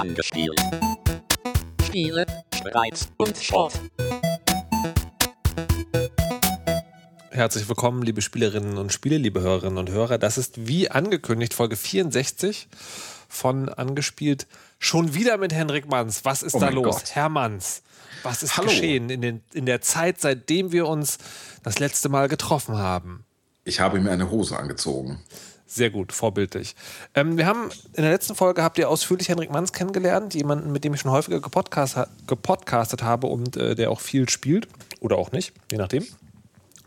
Angespielt. Spiele, Streit und Sport. Herzlich willkommen, liebe Spielerinnen und Spiele, liebe Hörerinnen und Hörer. Das ist wie angekündigt Folge 64 von Angespielt. Schon wieder mit Henrik Manns. Was ist Oh da los? Gott. Herr Manns, was ist Hallo. geschehen in, den, in der Zeit, seitdem wir uns das letzte Mal getroffen haben? Ich habe mir eine Hose angezogen. Sehr gut, vorbildlich. Ähm, wir haben in der letzten Folge habt ihr ausführlich Henrik Manns kennengelernt, jemanden, mit dem ich schon häufiger gepodcast, gepodcastet habe und äh, der auch viel spielt oder auch nicht, je nachdem.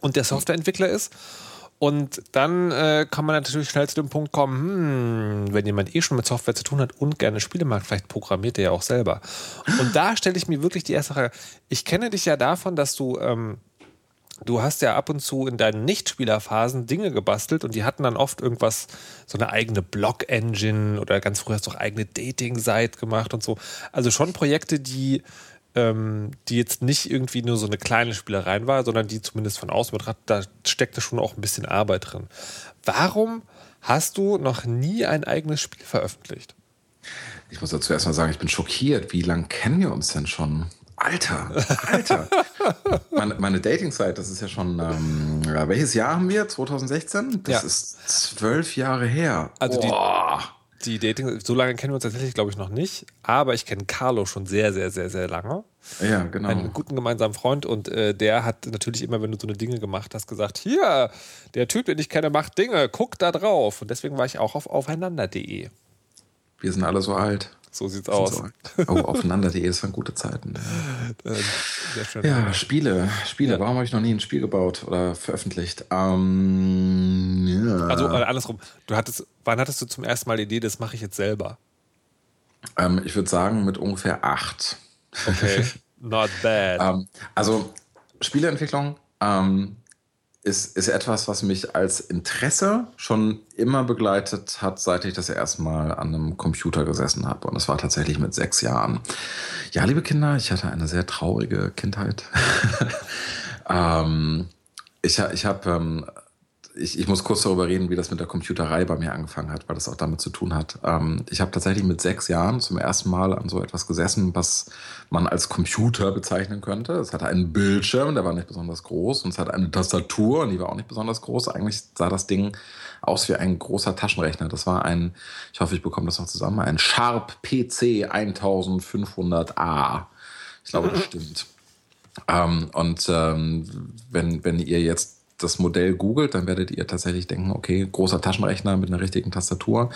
Und der Softwareentwickler ist. Und dann äh, kann man natürlich schnell zu dem Punkt kommen, hm, wenn jemand eh schon mit Software zu tun hat und gerne Spiele mag, vielleicht programmiert er ja auch selber. Und da stelle ich mir wirklich die erste Frage. Ich kenne dich ja davon, dass du ähm, du hast ja ab und zu in deinen Nichtspielerphasen Dinge gebastelt und die hatten dann oft irgendwas, so eine eigene Blog-Engine oder ganz früh hast du auch eigene Dating-Site gemacht und so. Also schon Projekte, die, ähm, die jetzt nicht irgendwie nur so eine kleine Spielerei war, sondern die zumindest von außen betrachtet, da steckte schon auch ein bisschen Arbeit drin. Warum hast du noch nie ein eigenes Spiel veröffentlicht? Ich muss dazu erstmal sagen, ich bin schockiert. Wie lange kennen wir uns denn schon? Alter, Alter. meine meine Dating-Site, das ist ja schon, ähm, ja, welches Jahr haben wir? 2016? Das Ja. ist zwölf Jahre her. Also die- Boah. Die Dating, so lange kennen wir uns tatsächlich, glaube ich, noch nicht. Aber ich kenne Carlo schon sehr, sehr, sehr, sehr lange. Ja, genau. einen guten gemeinsamen Freund und äh, der hat natürlich immer, wenn du so eine Dinge gemacht hast, gesagt, hier, der Typ, den ich kenne, macht Dinge, guck da drauf. Und deswegen war ich auch auf aufeinander.de. Wir sind alle so alt. So sieht's aus. So. Oh, aufeinander.de, das waren gute Zeiten. Ja, Spiele. Spiele. Ja. Warum habe ich noch nie ein Spiel gebaut oder veröffentlicht? Ähm, ja. Also äh, andersrum, du hattest, wann hattest du zum ersten Mal die Idee, das mache ich jetzt selber? ähm, ich würde sagen, mit ungefähr acht. Okay, not bad. Ähm, also Spieleentwicklung ähm, ist, ist etwas, was mich als Interesse schon immer begleitet hat, seit ich das erste Mal an einem Computer gesessen habe. Und das war tatsächlich mit sechs Jahren. Ja, liebe Kinder, ich hatte eine sehr traurige Kindheit. ähm, ich ich habe ähm, ich, ich muss kurz darüber reden, wie das mit der Computerei bei mir angefangen hat, weil das auch damit zu tun hat. Ähm, ich habe tatsächlich mit sechs Jahren zum ersten Mal an so etwas gesessen, was man als Computer bezeichnen könnte. Es hatte einen Bildschirm, der war nicht besonders groß, und es hatte eine Tastatur, und die war auch nicht besonders groß. Eigentlich sah das Ding aus wie ein großer Taschenrechner. Das war ein, ich hoffe, ich bekomme das noch zusammen, ein Sharp PC 1500A. Ich glaube, das stimmt. Ähm, und ähm, wenn, wenn ihr jetzt das Modell googelt, dann werdet ihr tatsächlich denken, okay, großer Taschenrechner mit einer richtigen Tastatur.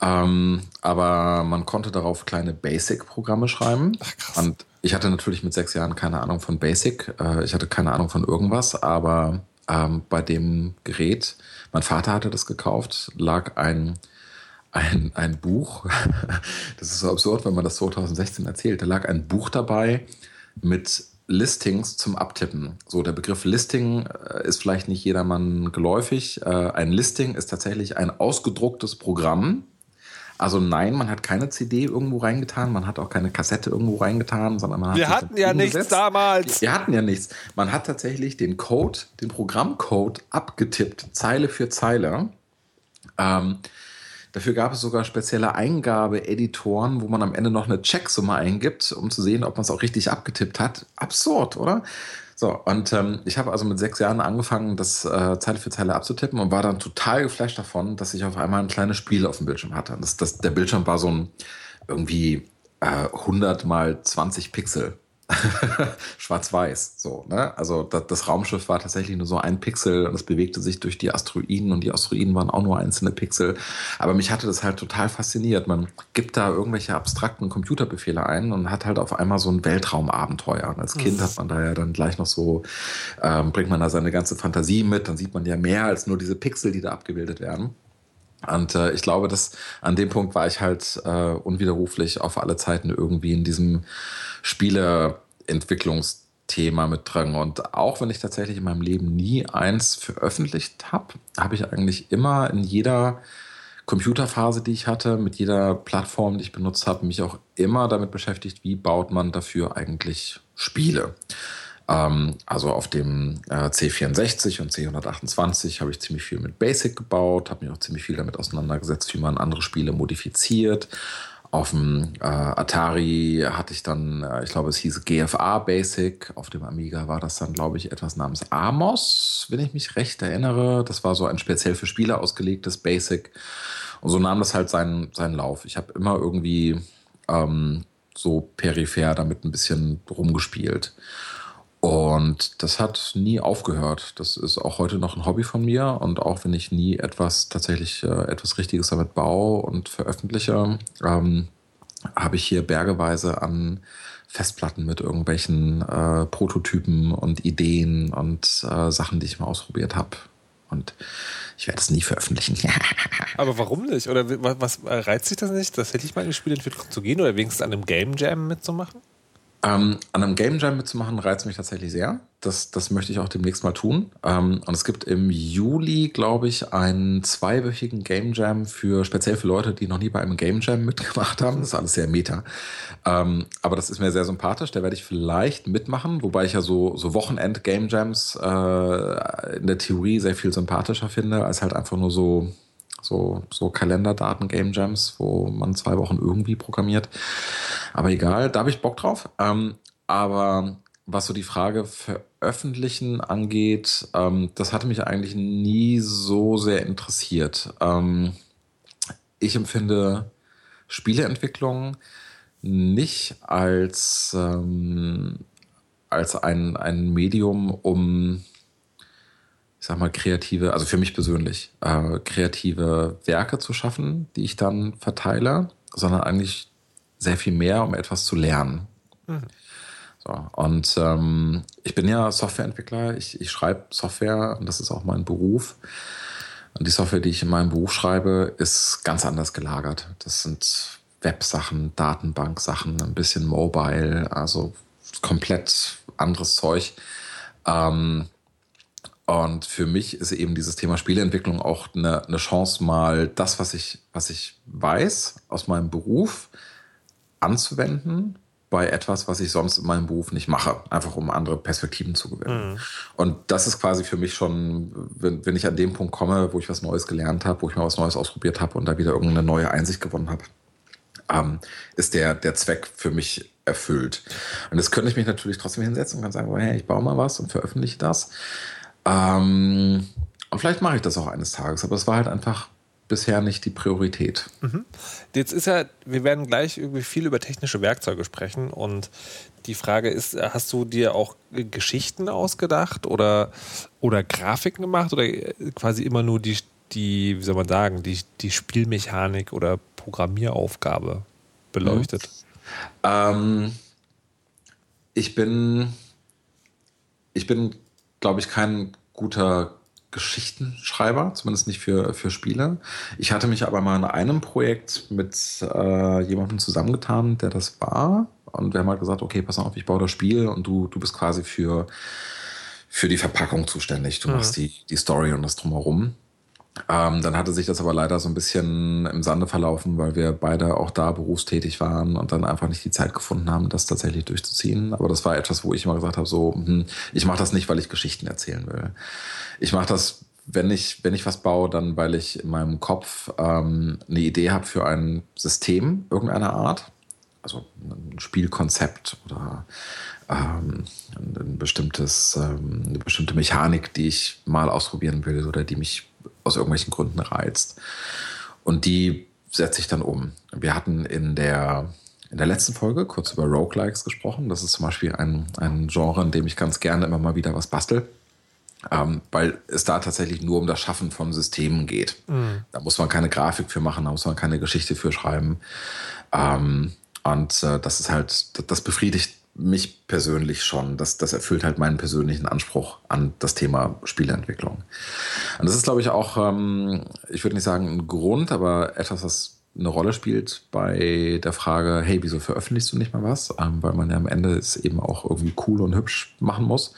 Ähm, aber man konnte darauf kleine Basic-Programme schreiben. Ach, krass. Und ich hatte natürlich mit sechs Jahren keine Ahnung von Basic. Äh, ich hatte keine Ahnung von irgendwas, aber ähm, bei dem Gerät, mein Vater hatte das gekauft, lag ein ein, ein Buch. Das ist so absurd, wenn man das 2016 erzählt. Da lag ein Buch dabei mit Listings zum Abtippen. So, der Begriff Listing äh, ist vielleicht nicht jedermann geläufig. Äh, ein Listing ist tatsächlich ein ausgedrucktes Programm. Also nein, man hat keine CD irgendwo reingetan, man hat auch keine Kassette irgendwo reingetan, sondern man hat wir hatten ja nichts damals. Wir hatten ja nichts. Man hat tatsächlich den Code, den Programmcode abgetippt, Zeile für Zeile. Ähm, dafür gab es sogar spezielle Eingabe-Editoren, wo man am Ende noch eine Checksumme eingibt, um zu sehen, ob man es auch richtig abgetippt hat. Absurd, oder? So, und ähm, ich habe also mit sechs Jahren angefangen, das äh, Zeile für Zeile abzutippen und war dann total geflasht davon, dass ich auf einmal ein kleines Spiel auf dem Bildschirm hatte. Das, das, der Bildschirm war so ein irgendwie äh, 100 mal 20 Pixel. Schwarz-Weiß, so, ne? Also das, das Raumschiff war tatsächlich nur so ein Pixel und es bewegte sich durch die Asteroiden und die Asteroiden waren auch nur einzelne Pixel. Aber mich hatte das halt total fasziniert. Man gibt da irgendwelche abstrakten Computerbefehle ein und hat halt auf einmal so ein Weltraumabenteuer. Und als Kind hat man da ja dann gleich noch so, ähm, bringt man da seine ganze Fantasie mit, dann sieht man ja mehr als nur diese Pixel, die da abgebildet werden. Und äh, ich glaube, dass an dem Punkt war ich halt äh, unwiderruflich auf alle Zeiten irgendwie in diesem Spieleentwicklungsthema mit drin. Und auch wenn ich tatsächlich in meinem Leben nie eins veröffentlicht habe, habe ich eigentlich immer in jeder Computerphase, die ich hatte, mit jeder Plattform, die ich benutzt habe, mich auch immer damit beschäftigt, wie baut man dafür eigentlich Spiele. Ähm, also auf dem äh, C64 und C128 habe ich ziemlich viel mit Basic gebaut, habe mich auch ziemlich viel damit auseinandergesetzt, wie man andere Spiele modifiziert. Auf dem äh, Atari hatte ich dann, äh, ich glaube, es hieß GFA Basic. Auf dem Amiga war das dann, glaube ich, etwas namens Amos, wenn ich mich recht erinnere. Das war so ein speziell für Spieler ausgelegtes Basic. Und so nahm das halt seinen, seinen Lauf. Ich habe immer irgendwie ähm, so peripher damit ein bisschen rumgespielt. Und das hat nie aufgehört. Das ist auch heute noch ein Hobby von mir. Und auch wenn ich nie etwas tatsächlich äh, etwas Richtiges damit baue und veröffentliche, ähm, habe ich hier bergeweise an Festplatten mit irgendwelchen äh, Prototypen und Ideen und äh, Sachen, die ich mal ausprobiert habe. Und ich werde es nie veröffentlichen. Aber warum nicht? Oder was reizt sich das nicht, das hätte ich mal in die Spielentwicklung zu gehen oder wenigstens an einem Game Jam mitzumachen? Ähm, an einem Game Jam mitzumachen reizt mich tatsächlich sehr. Das, das möchte ich auch demnächst mal tun. Ähm, und es gibt im Juli, glaube ich, einen zweiwöchigen Game Jam für speziell für Leute, die noch nie bei einem Game Jam mitgemacht haben. Das ist alles sehr meta. Ähm, aber das ist mir sehr sympathisch. Da werde ich vielleicht mitmachen, wobei ich ja so, so Wochenend-Game Jams äh, in der Theorie sehr viel sympathischer finde, als halt einfach nur so so, so Kalenderdaten, Game Jams, wo man zwei Wochen irgendwie programmiert. Aber egal, da habe ich Bock drauf. Ähm, aber was so die Frage veröffentlichen angeht, ähm, das hatte mich eigentlich nie so sehr interessiert. Ähm, ich empfinde Spieleentwicklung nicht als, ähm, als ein, ein Medium, um ich sag mal, kreative, also für mich persönlich, äh, kreative Werke zu schaffen, die ich dann verteile, sondern eigentlich sehr viel mehr, um etwas zu lernen. Mhm. So, und ähm, ich bin ja Softwareentwickler, ich, ich schreibe Software und das ist auch mein Beruf. Und die Software, die ich in meinem Beruf schreibe, ist ganz anders gelagert. Das sind Websachen, Datenbanksachen, ein bisschen Mobile, also komplett anderes Zeug. Ähm, und für mich ist eben dieses Thema Spieleentwicklung auch eine, eine Chance, mal das, was ich, was ich weiß aus meinem Beruf, anzuwenden bei etwas, was ich sonst in meinem Beruf nicht mache, einfach um andere Perspektiven zu gewinnen. Mhm. Und das ist quasi für mich schon, wenn, wenn ich an dem Punkt komme, wo ich was Neues gelernt habe, wo ich mal was Neues ausprobiert habe und da wieder irgendeine neue Einsicht gewonnen habe, ähm, ist der, der Zweck für mich erfüllt. Und jetzt könnte ich mich natürlich trotzdem hinsetzen und kann sagen, hey, ich baue mal was und veröffentliche das. Ähm, und vielleicht mache ich das auch eines Tages, aber es war halt einfach bisher nicht die Priorität. Mhm. Jetzt ist ja, wir werden gleich irgendwie viel über technische Werkzeuge sprechen und die Frage ist, hast du dir auch Geschichten ausgedacht oder, oder Grafiken gemacht oder quasi immer nur die, die, wie soll man sagen, die, die Spielmechanik oder Programmieraufgabe beleuchtet? Mhm. Ähm, ich bin, ich bin glaube ich, kein guter Geschichtenschreiber, zumindest nicht für, für Spiele. Ich hatte mich aber mal in einem Projekt mit äh, jemandem zusammengetan, der das war. Und wir haben halt gesagt, okay, pass auf, ich baue das Spiel und du, du bist quasi für, für die Verpackung zuständig. Du mhm. machst die, die Story und das drumherum. Ähm, dann hatte sich das aber leider so ein bisschen im Sande verlaufen, weil wir beide auch da berufstätig waren und dann einfach nicht die Zeit gefunden haben, das tatsächlich durchzuziehen. Aber das war etwas, wo ich immer gesagt habe, so, hm, ich mache das nicht, weil ich Geschichten erzählen will. Ich mache das, wenn ich, wenn ich was baue, dann weil ich in meinem Kopf ähm, eine Idee habe für ein System irgendeiner Art. Also ein Spielkonzept oder ähm, ein bestimmtes, ähm, eine bestimmte Mechanik, die ich mal ausprobieren will oder die mich aus irgendwelchen Gründen reizt. Und die setze ich dann um. Wir hatten in der, in der letzten Folge kurz über Roguelikes gesprochen. Das ist zum Beispiel ein, ein Genre, in dem ich ganz gerne immer mal wieder was bastel. Ähm, weil es da tatsächlich nur um das Schaffen von Systemen geht. Mhm. Da muss man keine Grafik für machen, da muss man keine Geschichte für schreiben. Ähm, und äh, das ist halt, das befriedigt mich persönlich schon. Das, das erfüllt halt meinen persönlichen Anspruch an das Thema Spieleentwicklung. Und das ist, glaube ich, auch, ähm, ich würde nicht sagen ein Grund, aber etwas, was eine Rolle spielt bei der Frage, hey, wieso veröffentlichst du nicht mal was? Ähm, weil man ja am Ende es eben auch irgendwie cool und hübsch machen muss.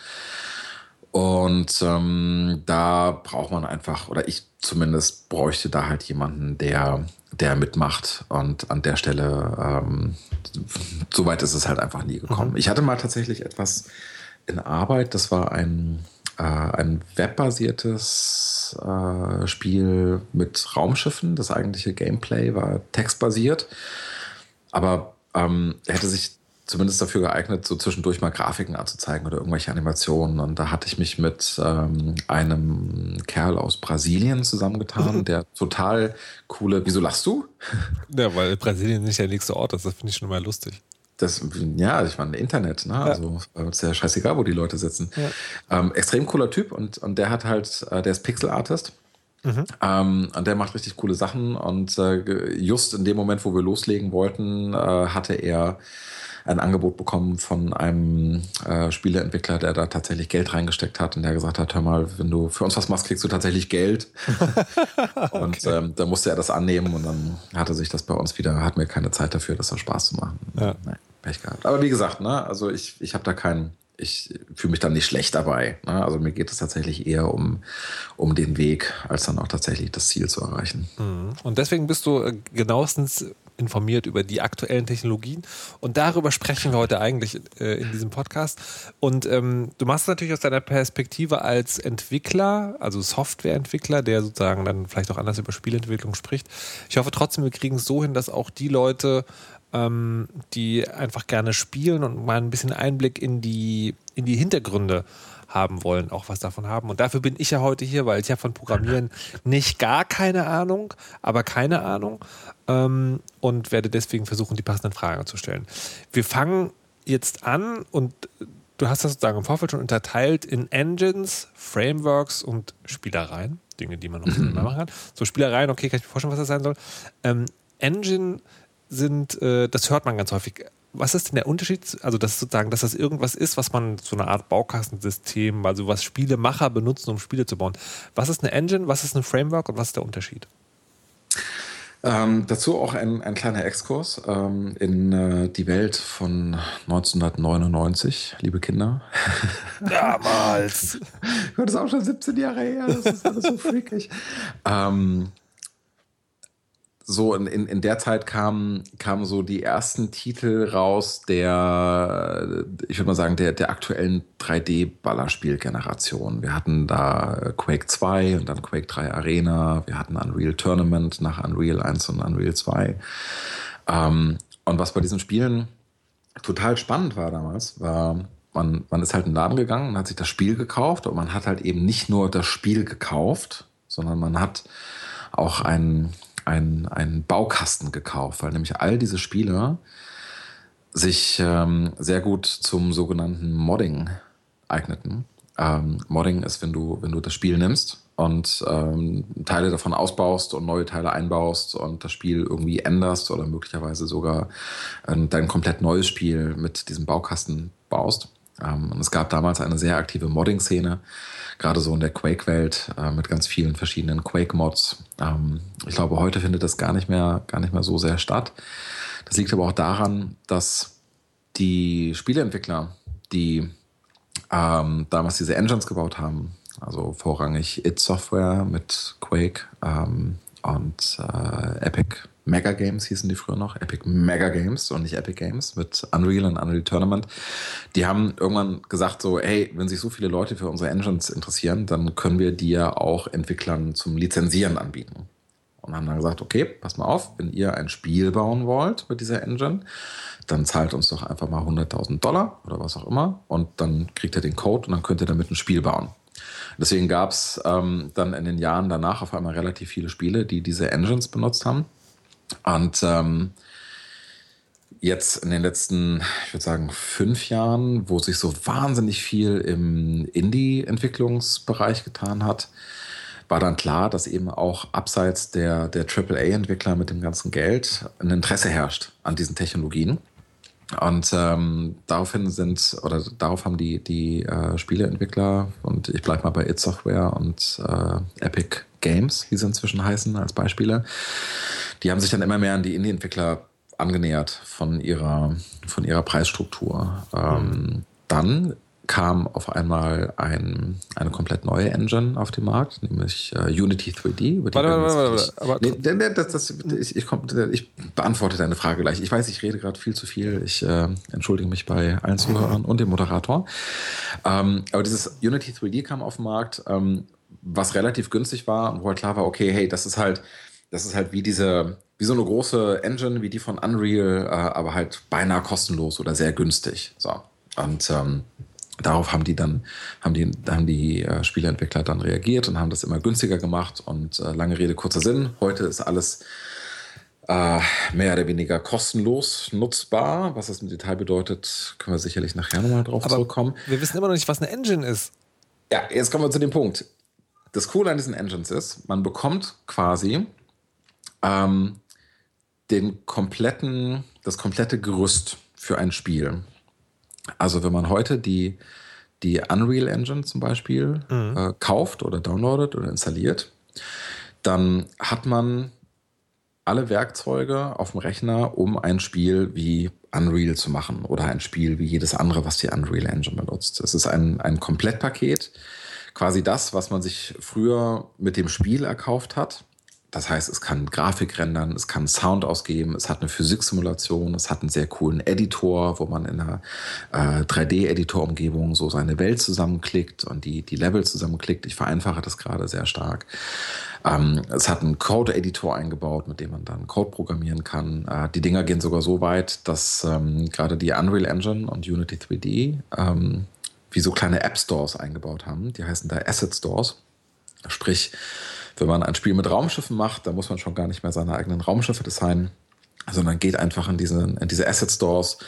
Und ähm, da braucht man einfach, oder ich zumindest bräuchte da halt jemanden, der, der mitmacht. Und an der Stelle, ähm, so weit ist es halt einfach nie gekommen. Mhm. Ich hatte mal tatsächlich etwas in Arbeit, das war ein, äh, ein webbasiertes äh, Spiel mit Raumschiffen. Das eigentliche Gameplay war textbasiert. aber ähm, er hätte sich zumindest dafür geeignet, so zwischendurch mal Grafiken anzuzeigen oder irgendwelche Animationen. Und da hatte ich mich mit ähm, einem Kerl aus Brasilien zusammengetan, der total coole. Wieso lachst du? Ja, weil Brasilien nicht der nächste Ort ist. Das finde ich schon mal lustig. Das, ja, ich meine, Internet, ne? Ja. Also ist ja scheißegal, wo die Leute sitzen. Ja. Ähm, extrem cooler Typ und, und der hat halt, äh, der ist Pixel-Artist. Mhm. Ähm, und der macht richtig coole Sachen. Und äh, just in dem Moment, wo wir loslegen wollten, äh, hatte er ein Angebot bekommen von einem äh, Spieleentwickler, der da tatsächlich Geld reingesteckt hat und der gesagt hat, hör mal, wenn du für uns was machst, kriegst du tatsächlich Geld. und okay. ähm, da musste er das annehmen und dann hatte sich das bei uns wieder, hat mir keine Zeit dafür, das soll Spaß zu machen. Ja. Nein, Pech gehabt. Aber wie gesagt, ne, also ich, ich habe da keinen ich fühle mich dann nicht schlecht dabei. Ne? Also mir geht es tatsächlich eher um, um den Weg, als dann auch tatsächlich das Ziel zu erreichen. Mhm. Und deswegen bist du äh, genauestens informiert über die aktuellen Technologien. Und darüber sprechen wir heute eigentlich äh, in diesem Podcast. Und ähm, du machst es natürlich aus deiner Perspektive als Entwickler, also Softwareentwickler, der sozusagen dann vielleicht auch anders über Spielentwicklung spricht. Ich hoffe trotzdem, wir kriegen es so hin, dass auch die Leute, ähm, die einfach gerne spielen und mal ein bisschen Einblick in die, in die Hintergründe haben wollen, auch was davon haben. Und dafür bin ich ja heute hier, weil ich habe von Programmieren nicht gar keine Ahnung, aber keine Ahnung ähm, und werde deswegen versuchen, die passenden Fragen zu stellen. Wir fangen jetzt an und du hast das sozusagen im Vorfeld schon unterteilt in Engines, Frameworks und Spielereien. Dinge, die man noch mhm. machen kann. So Spielereien, okay, kann ich mir vorstellen, was das sein soll. Ähm, Engine sind, äh, das hört man ganz häufig was ist denn der Unterschied? Also, dass sozusagen, dass das irgendwas ist, was man so eine Art Baukastensystem, also was Spielemacher benutzen, um Spiele zu bauen. Was ist eine Engine, was ist ein Framework und was ist der Unterschied? Ähm, dazu auch ein, ein kleiner Exkurs ähm, in äh, die Welt von 1999, liebe Kinder. Damals. das ist auch schon 17 Jahre her, das ist alles so freakig. ähm, so in, in, in der Zeit kamen, kamen so die ersten Titel raus der, ich würde mal sagen, der, der aktuellen 3D-Ballerspiel-Generation. Wir hatten da Quake 2 und dann Quake 3 Arena, wir hatten Unreal Tournament nach Unreal 1 und Unreal 2. Ähm, und was bei diesen Spielen total spannend war damals, war, man, man ist halt in den Laden gegangen und hat sich das Spiel gekauft und man hat halt eben nicht nur das Spiel gekauft, sondern man hat auch einen einen, einen Baukasten gekauft, weil nämlich all diese Spiele sich ähm, sehr gut zum sogenannten Modding eigneten. Ähm, Modding ist, wenn du, wenn du das Spiel nimmst und ähm, Teile davon ausbaust und neue Teile einbaust und das Spiel irgendwie änderst oder möglicherweise sogar ähm, dein komplett neues Spiel mit diesem Baukasten baust. Ähm, und es gab damals eine sehr aktive Modding-Szene, gerade so in der Quake-Welt äh, mit ganz vielen verschiedenen Quake-Mods. Ähm, ich glaube, heute findet das gar nicht mehr, gar nicht mehr so sehr statt. Das liegt aber auch daran, dass die Spieleentwickler, die ähm, damals diese Engines gebaut haben, also vorrangig It Software mit Quake ähm, und äh, Epic Mega Games hießen die früher noch, Epic Mega Games und nicht Epic Games mit Unreal und Unreal Tournament. Die haben irgendwann gesagt so, hey, wenn sich so viele Leute für unsere Engines interessieren, dann können wir die ja auch Entwicklern zum Lizenzieren anbieten. Und haben dann gesagt, okay, pass mal auf, wenn ihr ein Spiel bauen wollt mit dieser Engine, dann zahlt uns doch einfach mal 100.000 Dollar oder was auch immer und dann kriegt ihr den Code und dann könnt ihr damit ein Spiel bauen. Deswegen gab es ähm, dann in den Jahren danach auf einmal relativ viele Spiele, die diese Engines benutzt haben. Und ähm, jetzt in den letzten, ich würde sagen, fünf Jahren, wo sich so wahnsinnig viel im Indie-Entwicklungsbereich getan hat, war dann klar, dass eben auch abseits der, der AAA-Entwickler mit dem ganzen Geld ein Interesse herrscht an diesen Technologien. Und ähm, daraufhin sind, oder darauf haben die, die äh, Spieleentwickler, und ich bleibe mal bei It Software und äh, Epic Games, wie sie inzwischen heißen, als Beispiele, die haben sich dann immer mehr an die Indie-Entwickler angenähert von ihrer, von ihrer Preisstruktur. Ähm. Dann kam auf einmal ein, eine komplett neue Engine auf den Markt, nämlich uh, Unity 3D. Über die warte, warte, warte, nee, nee, das, das, ich, ich, komm, ich, beantworte deine Frage gleich. Ich weiß, ich rede gerade viel zu viel. Ich äh, entschuldige mich bei allen Zuhörern und dem Moderator. Ähm, aber dieses Unity 3D kam auf den Markt, ähm, was relativ günstig war und wo halt klar war, okay, hey, das ist halt das ist halt wie diese, wie so eine große Engine wie die von Unreal, äh, aber halt beinahe kostenlos oder sehr günstig. So. Und ähm, darauf haben die dann, haben die, haben die äh, Spieleentwickler dann reagiert und haben das immer günstiger gemacht. Und äh, lange Rede, kurzer Sinn. Heute ist alles äh, mehr oder weniger kostenlos nutzbar. Was das im Detail bedeutet, können wir sicherlich nachher nochmal drauf Aber zurückkommen. wir wissen immer noch nicht, was eine Engine ist. Ja, jetzt kommen wir zu dem Punkt. Das Coole an diesen Engines ist, man bekommt quasi ähm, den kompletten, das komplette Gerüst für ein Spiel. Also wenn man heute die, die Unreal Engine zum Beispiel äh, kauft oder downloadet oder installiert, dann hat man alle Werkzeuge auf dem Rechner, um ein Spiel wie Unreal zu machen oder ein Spiel wie jedes andere, was die Unreal Engine benutzt. Es ist ein, ein Komplettpaket, quasi das, was man sich früher mit dem Spiel erkauft hat. Das heißt, es kann Grafik rendern, es kann Sound ausgeben, es hat eine Physiksimulation, es hat einen sehr coolen Editor, wo man in einer äh, 3D-Editor-Umgebung so seine Welt zusammenklickt und die, die Level zusammenklickt. Ich vereinfache das gerade sehr stark. Ähm, es hat einen Code-Editor eingebaut, mit dem man dann Code programmieren kann. Äh, die Dinger gehen sogar so weit, dass ähm, gerade die Unreal Engine und Unity 3D ähm, wie so kleine App-Stores eingebaut haben. Die heißen da Asset Stores. Sprich, wenn man ein Spiel mit Raumschiffen macht, dann muss man schon gar nicht mehr seine eigenen Raumschiffe designen, sondern geht einfach in diese, in diese Asset Stores,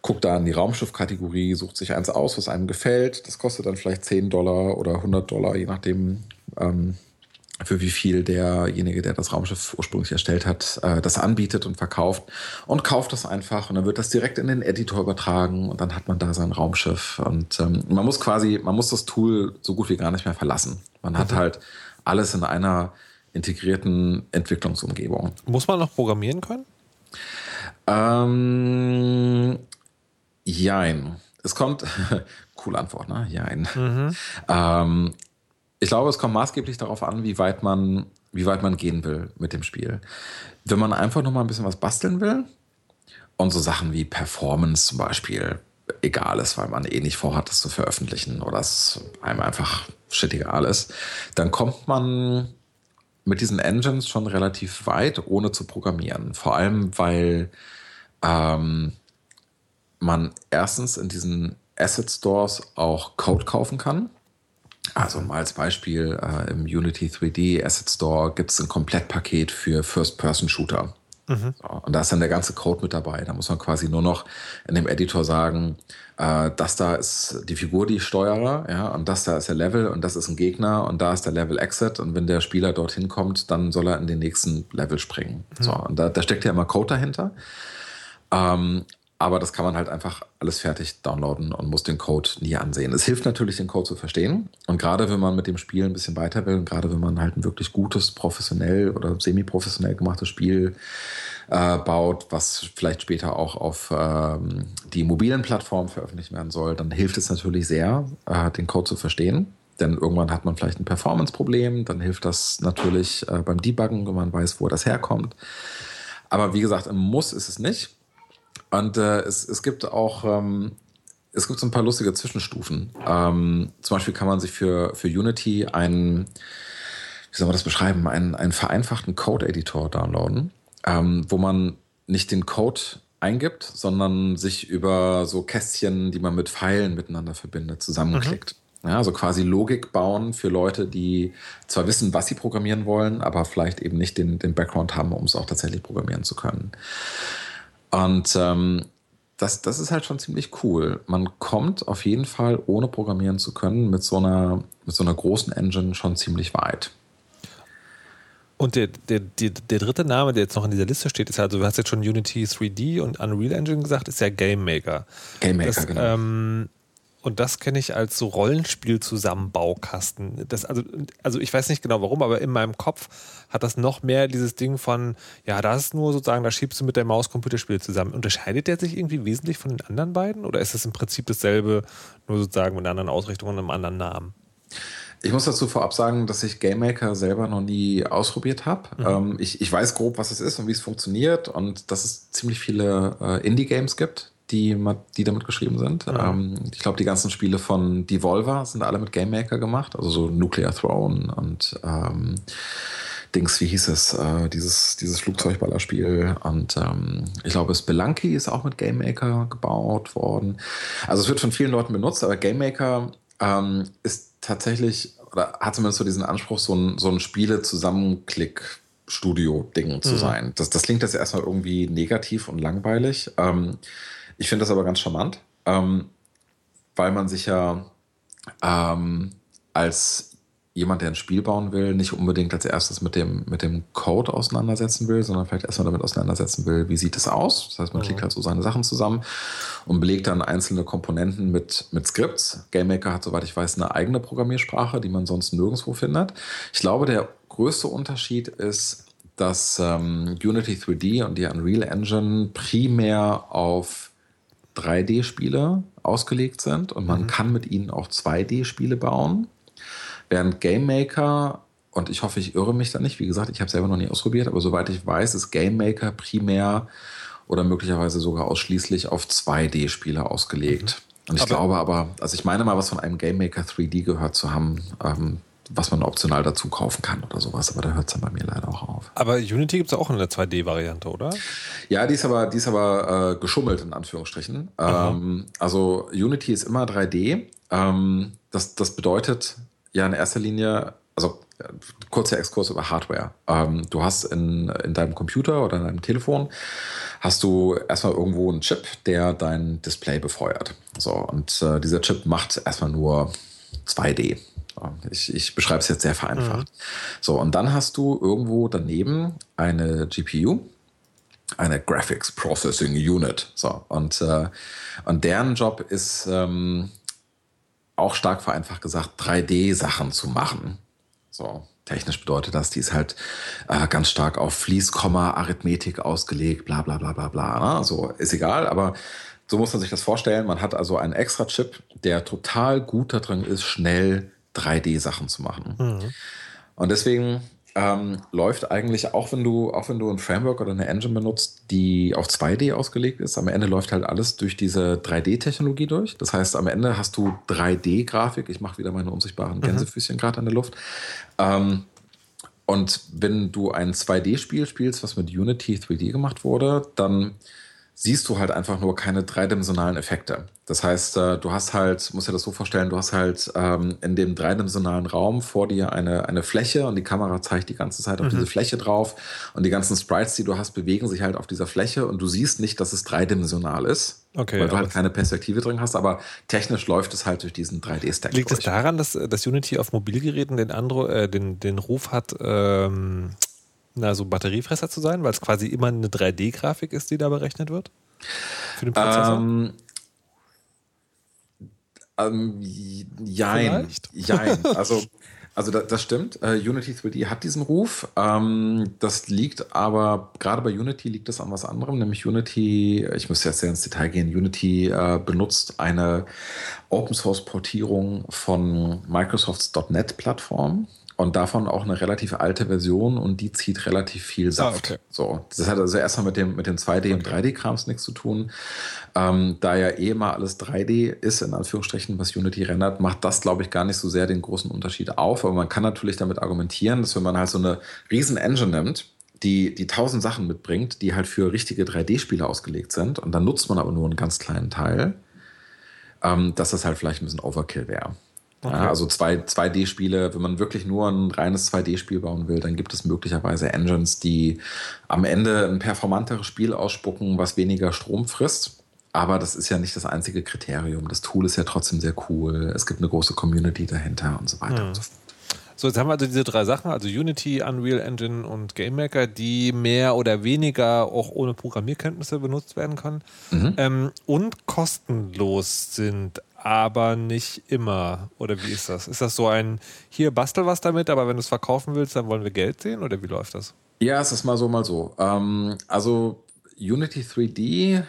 guckt da in die Raumschiff-Kategorie, sucht sich eins aus, was einem gefällt. Das kostet dann vielleicht 10 Dollar oder 100 Dollar, je nachdem, ähm, für wie viel derjenige, der das Raumschiff ursprünglich erstellt hat, äh, das anbietet und verkauft und kauft das einfach und dann wird das direkt in den Editor übertragen und dann hat man da sein Raumschiff und ähm, man muss quasi, man muss das Tool so gut wie gar nicht mehr verlassen. Man hat halt alles in einer integrierten Entwicklungsumgebung. Muss man noch programmieren können? Ähm, jein. Es kommt, coole Antwort, ne? Jein. Ähm, ich glaube, es kommt maßgeblich darauf an, wie weit man, wie weit man gehen will mit dem Spiel. Wenn man einfach noch mal ein bisschen was basteln will und so Sachen wie Performance zum Beispiel egal ist, weil man eh nicht vorhat, das zu veröffentlichen oder es einem einfach shit egal ist, dann kommt man mit diesen Engines schon relativ weit, ohne zu programmieren. Vor allem, weil ähm, man erstens in diesen Asset Stores auch Code kaufen kann. Also mal als Beispiel, äh, im Unity 3D Asset Store gibt es ein Komplettpaket für First-Person-Shooter. So, und da ist dann der ganze Code mit dabei. Da muss man quasi nur noch in dem Editor sagen, äh, das da ist die Figur, die ich steuere, ja, und das da ist der Level und das ist ein Gegner und da ist der Level Exit und wenn der Spieler dorthin kommt, dann soll er in den nächsten Level springen. So, und da, da steckt ja immer Code dahinter. Ähm, aber das kann man halt einfach alles fertig downloaden und muss den Code nie ansehen. Es hilft natürlich, den Code zu verstehen. Und gerade wenn man mit dem Spiel ein bisschen weiter will und gerade wenn man halt ein wirklich gutes, professionell oder semi-professionell gemachtes Spiel äh, baut, was vielleicht später auch auf ähm, die mobilen Plattformen veröffentlicht werden soll, dann hilft es natürlich sehr, äh, den Code zu verstehen. Denn irgendwann hat man vielleicht ein Performance-Problem, dann hilft das natürlich äh, beim Debuggen, wenn man weiß, wo das herkommt. Aber wie gesagt, im Muss ist es nicht. Und äh, es, es gibt auch ähm, es gibt so ein paar lustige Zwischenstufen. Ähm, zum Beispiel kann man sich für, für Unity einen, wie soll man das beschreiben, einen, einen vereinfachten Code-Editor downloaden, ähm, wo man nicht den Code eingibt, sondern sich über so Kästchen, die man mit Pfeilen miteinander verbindet, zusammenklickt. Ja, also quasi Logik bauen für Leute, die zwar wissen, was sie programmieren wollen, aber vielleicht eben nicht den, den Background haben, um es auch tatsächlich programmieren zu können. Und ähm, das, das ist halt schon ziemlich cool. Man kommt auf jeden Fall, ohne programmieren zu können, mit so einer, mit so einer großen Engine schon ziemlich weit. Und der, der, der, der dritte Name, der jetzt noch in dieser Liste steht, ist also, du hast jetzt schon Unity 3D und Unreal Engine gesagt, ist ja Game Maker. Game Maker, das, genau. Ähm, und das kenne ich als so Rollenspiel-Zusammenbaukasten. Das, also, also ich weiß nicht genau warum, aber in meinem Kopf hat das noch mehr dieses Ding von, ja, das ist nur sozusagen, da schiebst du mit der Maus Computerspiele zusammen. Unterscheidet der sich irgendwie wesentlich von den anderen beiden? Oder ist es im Prinzip dasselbe, nur sozusagen mit einer anderen Ausrichtung und einem anderen Namen? Ich muss dazu vorab sagen, dass ich Game Maker selber noch nie ausprobiert habe. Ähm, ich, ich weiß grob, was es ist und wie es funktioniert und dass es ziemlich viele äh, Indie-Games gibt, die, die damit geschrieben sind. Ähm, ich glaube, die ganzen Spiele von Devolver sind alle mit Game Maker gemacht, also so Nuclear Throne und ähm, Dings, wie hieß es, äh, dieses, dieses Flugzeugballerspiel. Und ähm, ich glaube, Spelunky ist auch mit Game Maker gebaut worden. Also es wird von vielen Leuten benutzt, aber Game Maker ähm, ist tatsächlich, oder hat zumindest so diesen Anspruch, so ein, so ein Spiele-Zusammenklick Studio-Ding zu mhm. sein. Das, das klingt jetzt erstmal irgendwie negativ und langweilig. Ähm, ich finde das aber ganz charmant, ähm, weil man sich ja ähm, als jemand, der ein Spiel bauen will, nicht unbedingt als erstes mit dem, mit dem Code auseinandersetzen will, sondern vielleicht erstmal damit auseinandersetzen will, wie sieht es aus. Das heißt, man mhm. klickt halt so seine Sachen zusammen und belegt dann einzelne Komponenten mit, mit Skripts. GameMaker hat, soweit ich weiß, eine eigene Programmiersprache, die man sonst nirgendwo findet. Ich glaube, der größte Unterschied ist, dass ähm, Unity 3D und die Unreal Engine primär auf 3D-Spiele ausgelegt sind und man mhm. kann mit ihnen auch 2D-Spiele bauen. Während Game Maker, und ich hoffe, ich irre mich da nicht, wie gesagt, ich habe selber noch nie ausprobiert, aber soweit ich weiß, ist Game Maker primär oder möglicherweise sogar ausschließlich auf 2D-Spiele ausgelegt. Mhm. Und ich aber glaube aber, also ich meine mal, was von einem Game Maker 3D gehört zu haben, ähm, was man optional dazu kaufen kann oder sowas, aber da hört es dann bei mir leider auch auf. Aber Unity gibt es auch in der 2D-Variante, oder? Ja, die ist aber, die ist aber äh, geschummelt, in Anführungsstrichen. Ähm, also Unity ist immer 3D. Ähm, das, das bedeutet, ja, in erster Linie, also kurzer Exkurs über Hardware. Ähm, du hast in, in deinem Computer oder in deinem Telefon hast du erstmal irgendwo einen Chip, der dein Display befeuert. So, und äh, dieser Chip macht erstmal nur 2D. Ich, ich beschreibe es jetzt sehr vereinfacht. Mhm. So, und dann hast du irgendwo daneben eine GPU, eine Graphics Processing Unit. So, und, äh, und deren Job ist, ähm, auch stark vereinfacht gesagt, 3D-Sachen zu machen. So, technisch bedeutet das, die ist halt äh, ganz stark auf Fließkomma, Arithmetik ausgelegt, bla bla bla bla bla. Ne? Also ist egal, aber so muss man sich das vorstellen. Man hat also einen extra Chip, der total gut darin ist, schnell 3D-Sachen zu machen. Mhm. Und deswegen ähm, läuft eigentlich, auch wenn du, auch wenn du ein Framework oder eine Engine benutzt, die auf 2D ausgelegt ist, am Ende läuft halt alles durch diese 3D-Technologie durch. Das heißt, am Ende hast du 3D-Grafik. Ich mache wieder meine unsichtbaren mhm. Gänsefüßchen mhm. gerade in der Luft. Ähm, und wenn du ein 2D-Spiel spielst, was mit Unity 3D gemacht wurde, dann siehst du halt einfach nur keine dreidimensionalen Effekte. Das heißt, äh, du hast halt, muss dir das so vorstellen, du hast halt ähm, in dem dreidimensionalen Raum vor dir eine, eine Fläche und die Kamera zeigt die ganze Zeit auf mhm. diese Fläche drauf und die ganzen Sprites, die du hast, bewegen sich halt auf dieser Fläche und du siehst nicht, dass es dreidimensional ist, okay, weil du halt keine Perspektive drin hast, aber technisch läuft es halt durch diesen 3D-Stack. Liegt es das daran, dass, dass Unity auf Mobilgeräten den, Andro äh, den, den Ruf hat, ähm na, so Batteriefresser zu sein, weil es quasi immer eine 3D-Grafik ist, die da berechnet wird? Für den Prozessor? Ähm, ähm, jein. Jein. Also, also das, das stimmt. Uh, Unity 3D hat diesen Ruf. Ähm, das liegt aber, gerade bei Unity liegt das an was anderem, nämlich Unity, ich müsste jetzt sehr ins Detail gehen, Unity äh, benutzt eine Open Source Portierung von Microsofts .NET Plattform und davon auch eine relativ alte Version und die zieht relativ viel ah, Saft. Ah, okay. So, das hat also erstmal mit dem, mit dem 2D- okay. und 3D-Krams nichts zu tun. Ähm, da ja eh immer alles 3D ist, in Anführungsstrichen, was Unity rendert, macht das, glaube ich, gar nicht so sehr den großen Unterschied auf. Aber man kann natürlich damit argumentieren, dass wenn man halt so eine riesen Engine nimmt, die, die tausend Sachen mitbringt, die halt für richtige 3D-Spiele ausgelegt sind, und dann nutzt man aber nur einen ganz kleinen Teil, ähm, dass das halt vielleicht ein bisschen Overkill wäre. Okay. Ja, also 2D-Spiele, wenn man wirklich nur ein reines 2D-Spiel bauen will, dann gibt es möglicherweise Engines, die am Ende ein performanteres Spiel ausspucken, was weniger Strom frisst. Aber das ist ja nicht das einzige Kriterium. Das Tool ist ja trotzdem sehr cool. Es gibt eine große Community dahinter und so weiter mhm. und so fort. So, jetzt haben wir also diese drei Sachen, also Unity, Unreal Engine und GameMaker, die mehr oder weniger auch ohne Programmierkenntnisse benutzt werden können mhm. ähm, und kostenlos sind aber nicht immer. Oder wie ist das? Ist das so ein, hier bastel was damit, aber wenn du es verkaufen willst, dann wollen wir Geld sehen? Oder wie läuft das? Ja, es ist mal so, mal so. Ähm, also Unity 3D,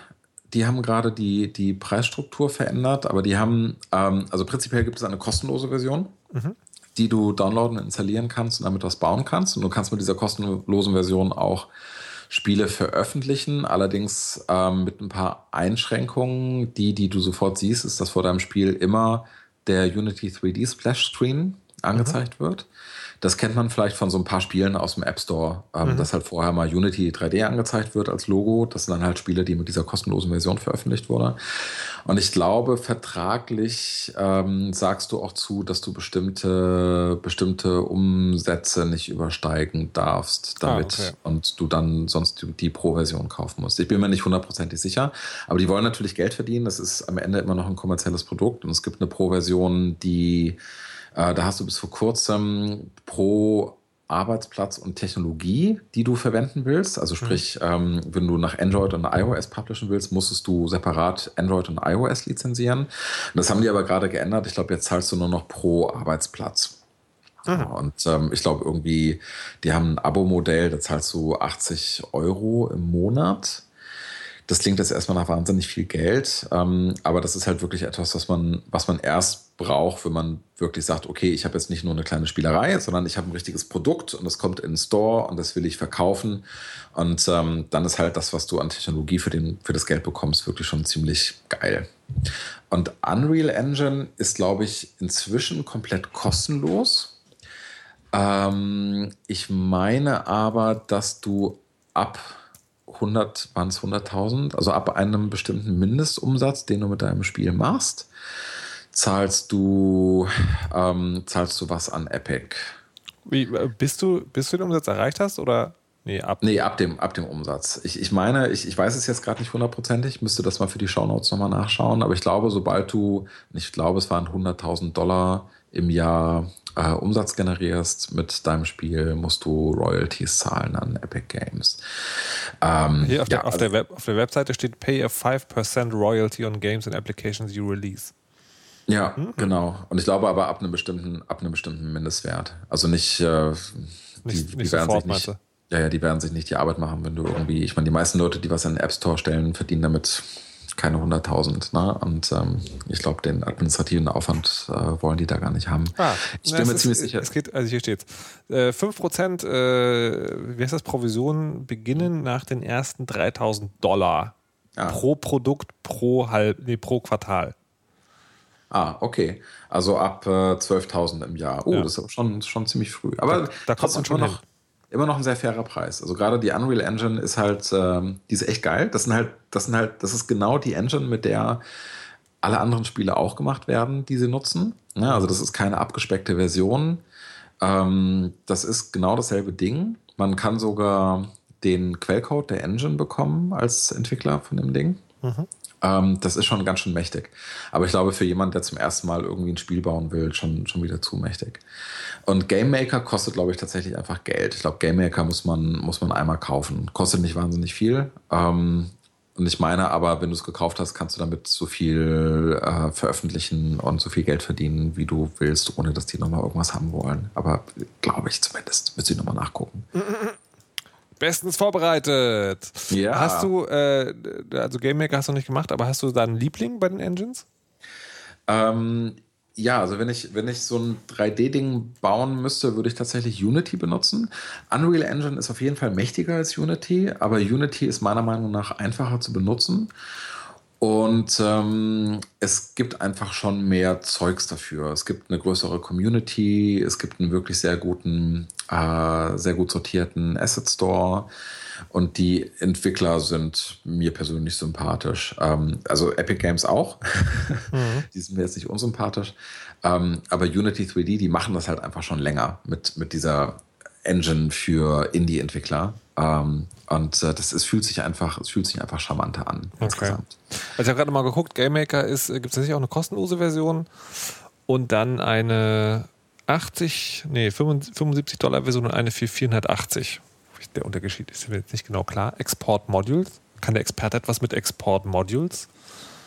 die haben gerade die, die Preisstruktur verändert, aber die haben, ähm, also prinzipiell gibt es eine kostenlose Version. Mhm. die du downloaden und installieren kannst und damit was bauen kannst. Und du kannst mit dieser kostenlosen Version auch Spiele veröffentlichen, allerdings ähm, mit ein paar Einschränkungen. Die, die du sofort siehst, ist, dass vor deinem Spiel immer der Unity 3D Splash Screen angezeigt mhm. wird. Das kennt man vielleicht von so ein paar Spielen aus dem App Store, ähm, mhm. dass halt vorher mal Unity 3D angezeigt wird als Logo. Das sind dann halt Spiele, die mit dieser kostenlosen Version veröffentlicht wurden. Und ich glaube, vertraglich ähm, sagst du auch zu, dass du bestimmte, bestimmte Umsätze nicht übersteigen darfst damit ah, okay. und du dann sonst die, die Pro-Version kaufen musst. Ich bin mir nicht hundertprozentig sicher, aber die wollen natürlich Geld verdienen. Das ist am Ende immer noch ein kommerzielles Produkt und es gibt eine Pro-Version, die äh, da hast du bis vor kurzem pro Arbeitsplatz und Technologie, die du verwenden willst. Also sprich, mhm. ähm, wenn du nach Android und iOS publishen willst, musstest du separat Android und iOS lizenzieren. Das haben die aber gerade geändert. Ich glaube, jetzt zahlst du nur noch pro Arbeitsplatz. Mhm. Und ähm, ich glaube irgendwie, die haben ein Abo-Modell, da zahlst du 80 Euro im Monat. Das klingt jetzt erstmal nach wahnsinnig viel Geld, ähm, aber das ist halt wirklich etwas, was man, was man erst braucht, wenn man wirklich sagt, okay, ich habe jetzt nicht nur eine kleine Spielerei, sondern ich habe ein richtiges Produkt und das kommt in den Store und das will ich verkaufen. Und ähm, dann ist halt das, was du an Technologie für, den, für das Geld bekommst, wirklich schon ziemlich geil. Und Unreal Engine ist, glaube ich, inzwischen komplett kostenlos. Ähm, ich meine aber, dass du ab 100, waren es 100.000, also ab einem bestimmten Mindestumsatz, den du mit deinem Spiel machst, zahlst du, ähm, zahlst du was an Epic. Wie, äh, bist du, bis du den Umsatz erreicht hast oder? Nee, ab, nee, ab, dem, ab dem Umsatz. Ich, ich meine, ich, ich weiß es jetzt gerade nicht hundertprozentig, müsste das mal für die Shownotes nochmal nachschauen, aber ich glaube, sobald du, ich glaube, es waren 100.000 Dollar im Jahr äh, Umsatz generierst mit deinem Spiel, musst du Royalties zahlen an Epic Games. Ähm, Hier auf, ja, der, auf, der also Web, auf der Webseite steht Pay a 5% Royalty on Games and Applications you release. Ja, mhm. genau. Und ich glaube aber ab einem bestimmten, ab einem bestimmten Mindestwert. Also nicht, äh, nicht, die, nicht die sofort, nicht, ja, ja, die werden sich nicht die Arbeit machen, wenn du irgendwie, ich meine, die meisten Leute, die was in den App Store stellen, verdienen damit keine 100.000. Ne? Und ähm, ich glaube, den administrativen Aufwand äh, wollen die da gar nicht haben. Ah, ich bin mir ziemlich ist, sicher. Es geht, also hier steht äh, 5%, äh, wie heißt das, Provisionen beginnen nach den ersten 3.000 Dollar ah. pro Produkt pro halb, nee, pro Quartal. Ah, okay. Also ab äh, 12.000 im Jahr. Oh, ja. das ist schon, schon ziemlich früh. Aber da, da kommt man schon noch. Hin immer noch ein sehr fairer Preis. Also gerade die Unreal Engine ist halt, ähm, die ist echt geil. Das sind halt, das sind halt, das ist genau die Engine, mit der alle anderen Spiele auch gemacht werden, die sie nutzen. Ja, also das ist keine abgespeckte Version. Ähm, das ist genau dasselbe Ding. Man kann sogar den Quellcode der Engine bekommen als Entwickler von dem Ding. Mhm. Ähm, das ist schon ganz schön mächtig. Aber ich glaube, für jemanden, der zum ersten Mal irgendwie ein Spiel bauen will, schon, schon wieder zu mächtig. Und Game Maker kostet, glaube ich, tatsächlich einfach Geld. Ich glaube, Game Maker muss man, muss man einmal kaufen. Kostet nicht wahnsinnig viel. Ähm, und ich meine aber, wenn du es gekauft hast, kannst du damit so viel äh, veröffentlichen und so viel Geld verdienen, wie du willst, ohne dass die nochmal irgendwas haben wollen. Aber glaube ich zumindest. Müsste ich nochmal nachgucken. Bestens vorbereitet. Ja. Hast du, äh, also Game Maker hast du nicht gemacht, aber hast du da einen Liebling bei den Engines? Ähm, ja, also wenn ich, wenn ich so ein 3D-Ding bauen müsste, würde ich tatsächlich Unity benutzen. Unreal Engine ist auf jeden Fall mächtiger als Unity, aber Unity ist meiner Meinung nach einfacher zu benutzen. Und ähm, es gibt einfach schon mehr Zeugs dafür. Es gibt eine größere Community, es gibt einen wirklich sehr guten, äh, sehr gut sortierten Asset Store. Und die Entwickler sind mir persönlich sympathisch. Ähm, also Epic Games auch. Mhm. die sind mir jetzt nicht unsympathisch. Ähm, aber Unity 3D, die machen das halt einfach schon länger mit, mit dieser Engine für Indie-Entwickler. Ähm, und äh, das es fühlt sich einfach, es fühlt sich einfach charmanter an. Okay. Insgesamt. Also ich habe gerade mal geguckt, GameMaker ist, äh, gibt es natürlich auch eine kostenlose Version und dann eine 80, nee, 75 Dollar Version und eine für 480 der Unterschied ist mir jetzt nicht genau klar. Export Modules. Kann der Experte etwas mit Export Modules?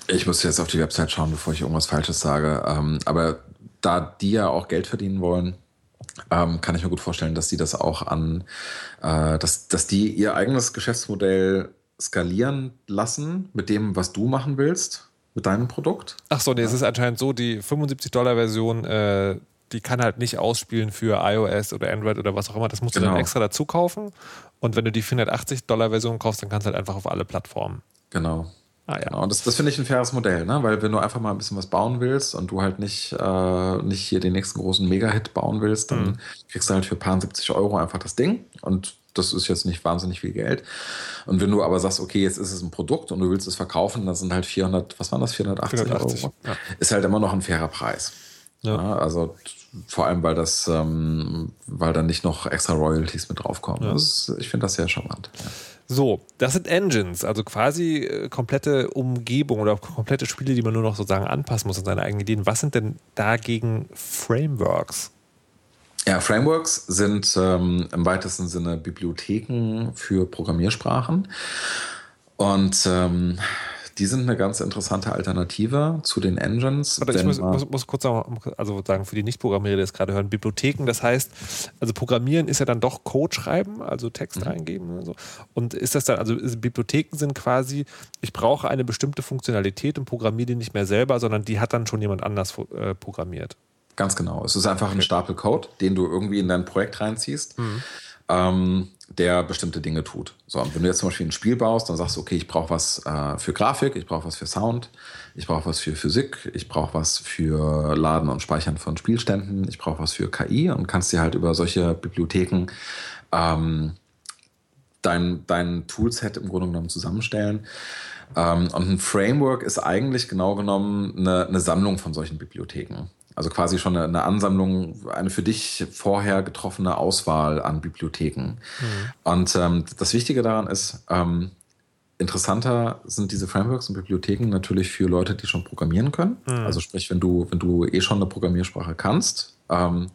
Ich muss jetzt auf die Website schauen, bevor ich irgendwas Falsches sage. Ähm, aber da die ja auch Geld verdienen wollen, ähm, kann ich mir gut vorstellen, dass die das auch an, äh, dass, dass die ihr eigenes Geschäftsmodell skalieren lassen mit dem, was du machen willst, mit deinem Produkt. Ach so, nee, ja. es ist anscheinend so, die 75-Dollar-Version äh, die kann halt nicht ausspielen für iOS oder Android oder was auch immer. Das musst genau. du dann genau. extra dazu kaufen. Und wenn du die 480 Dollar Version kaufst, dann kannst du halt einfach auf alle Plattformen. Genau. Ah, ja. Genau, und das, das finde ich ein faires Modell, ne? weil wenn du einfach mal ein bisschen was bauen willst und du halt nicht, äh, nicht hier den nächsten großen Mega-Hit bauen willst, dann Mhm. kriegst du halt für ein paar 70 Euro einfach das Ding und das ist jetzt nicht wahnsinnig viel Geld. Und wenn du aber sagst, okay, jetzt ist es ein Produkt und du willst es verkaufen, dann sind halt 400, was waren das, 480, 480, Euro? ja. Ist halt immer noch ein fairer Preis. Ja. Also vor allem, weil das, ähm, weil dann nicht noch extra Royalties mit draufkommen. Das ist, ich finde das sehr charmant. Ja. So, das sind Engines, also quasi äh, komplette Umgebung oder komplette Spiele, die man nur noch sozusagen anpassen muss an seine eigenen Ideen. Was sind denn dagegen Frameworks? Ja, Frameworks sind ähm, im weitesten Sinne Bibliotheken für Programmiersprachen. Und ähm, die sind eine ganz interessante Alternative zu den Engines. Warte, ich muss, muss, muss kurz sagen, also sagen für die Nicht-Programmierer, die das gerade hören, Bibliotheken, das heißt, also Programmieren ist ja dann doch Code schreiben, also Text Mhm. eingeben und so. Und ist das dann, also Bibliotheken sind quasi, ich brauche eine bestimmte Funktionalität und programmiere die nicht mehr selber, sondern die hat dann schon jemand anders äh, programmiert. Ganz genau. Es ist einfach ein Stapel Code, den du irgendwie in dein Projekt reinziehst, Mhm. ähm, der bestimmte Dinge tut. So, und wenn du jetzt zum Beispiel ein Spiel baust, dann sagst du, okay, ich brauche was äh, für Grafik, ich brauche was für Sound, ich brauche was für Physik, ich brauche was für Laden und Speichern von Spielständen, ich brauche was für KI und kannst dir halt über solche Bibliotheken ähm, dein, dein Toolset im Grunde genommen zusammenstellen. Ähm, und ein Framework ist eigentlich genau genommen eine, eine Sammlung von solchen Bibliotheken. Also quasi schon eine, eine Ansammlung, eine für dich vorher getroffene Auswahl an Bibliotheken. Und ähm, das Wichtige daran ist, ähm, interessanter sind diese Frameworks und Bibliotheken natürlich für Leute, die schon programmieren können. Also sprich, wenn du, wenn du eh schon eine Programmiersprache kannst, ähm,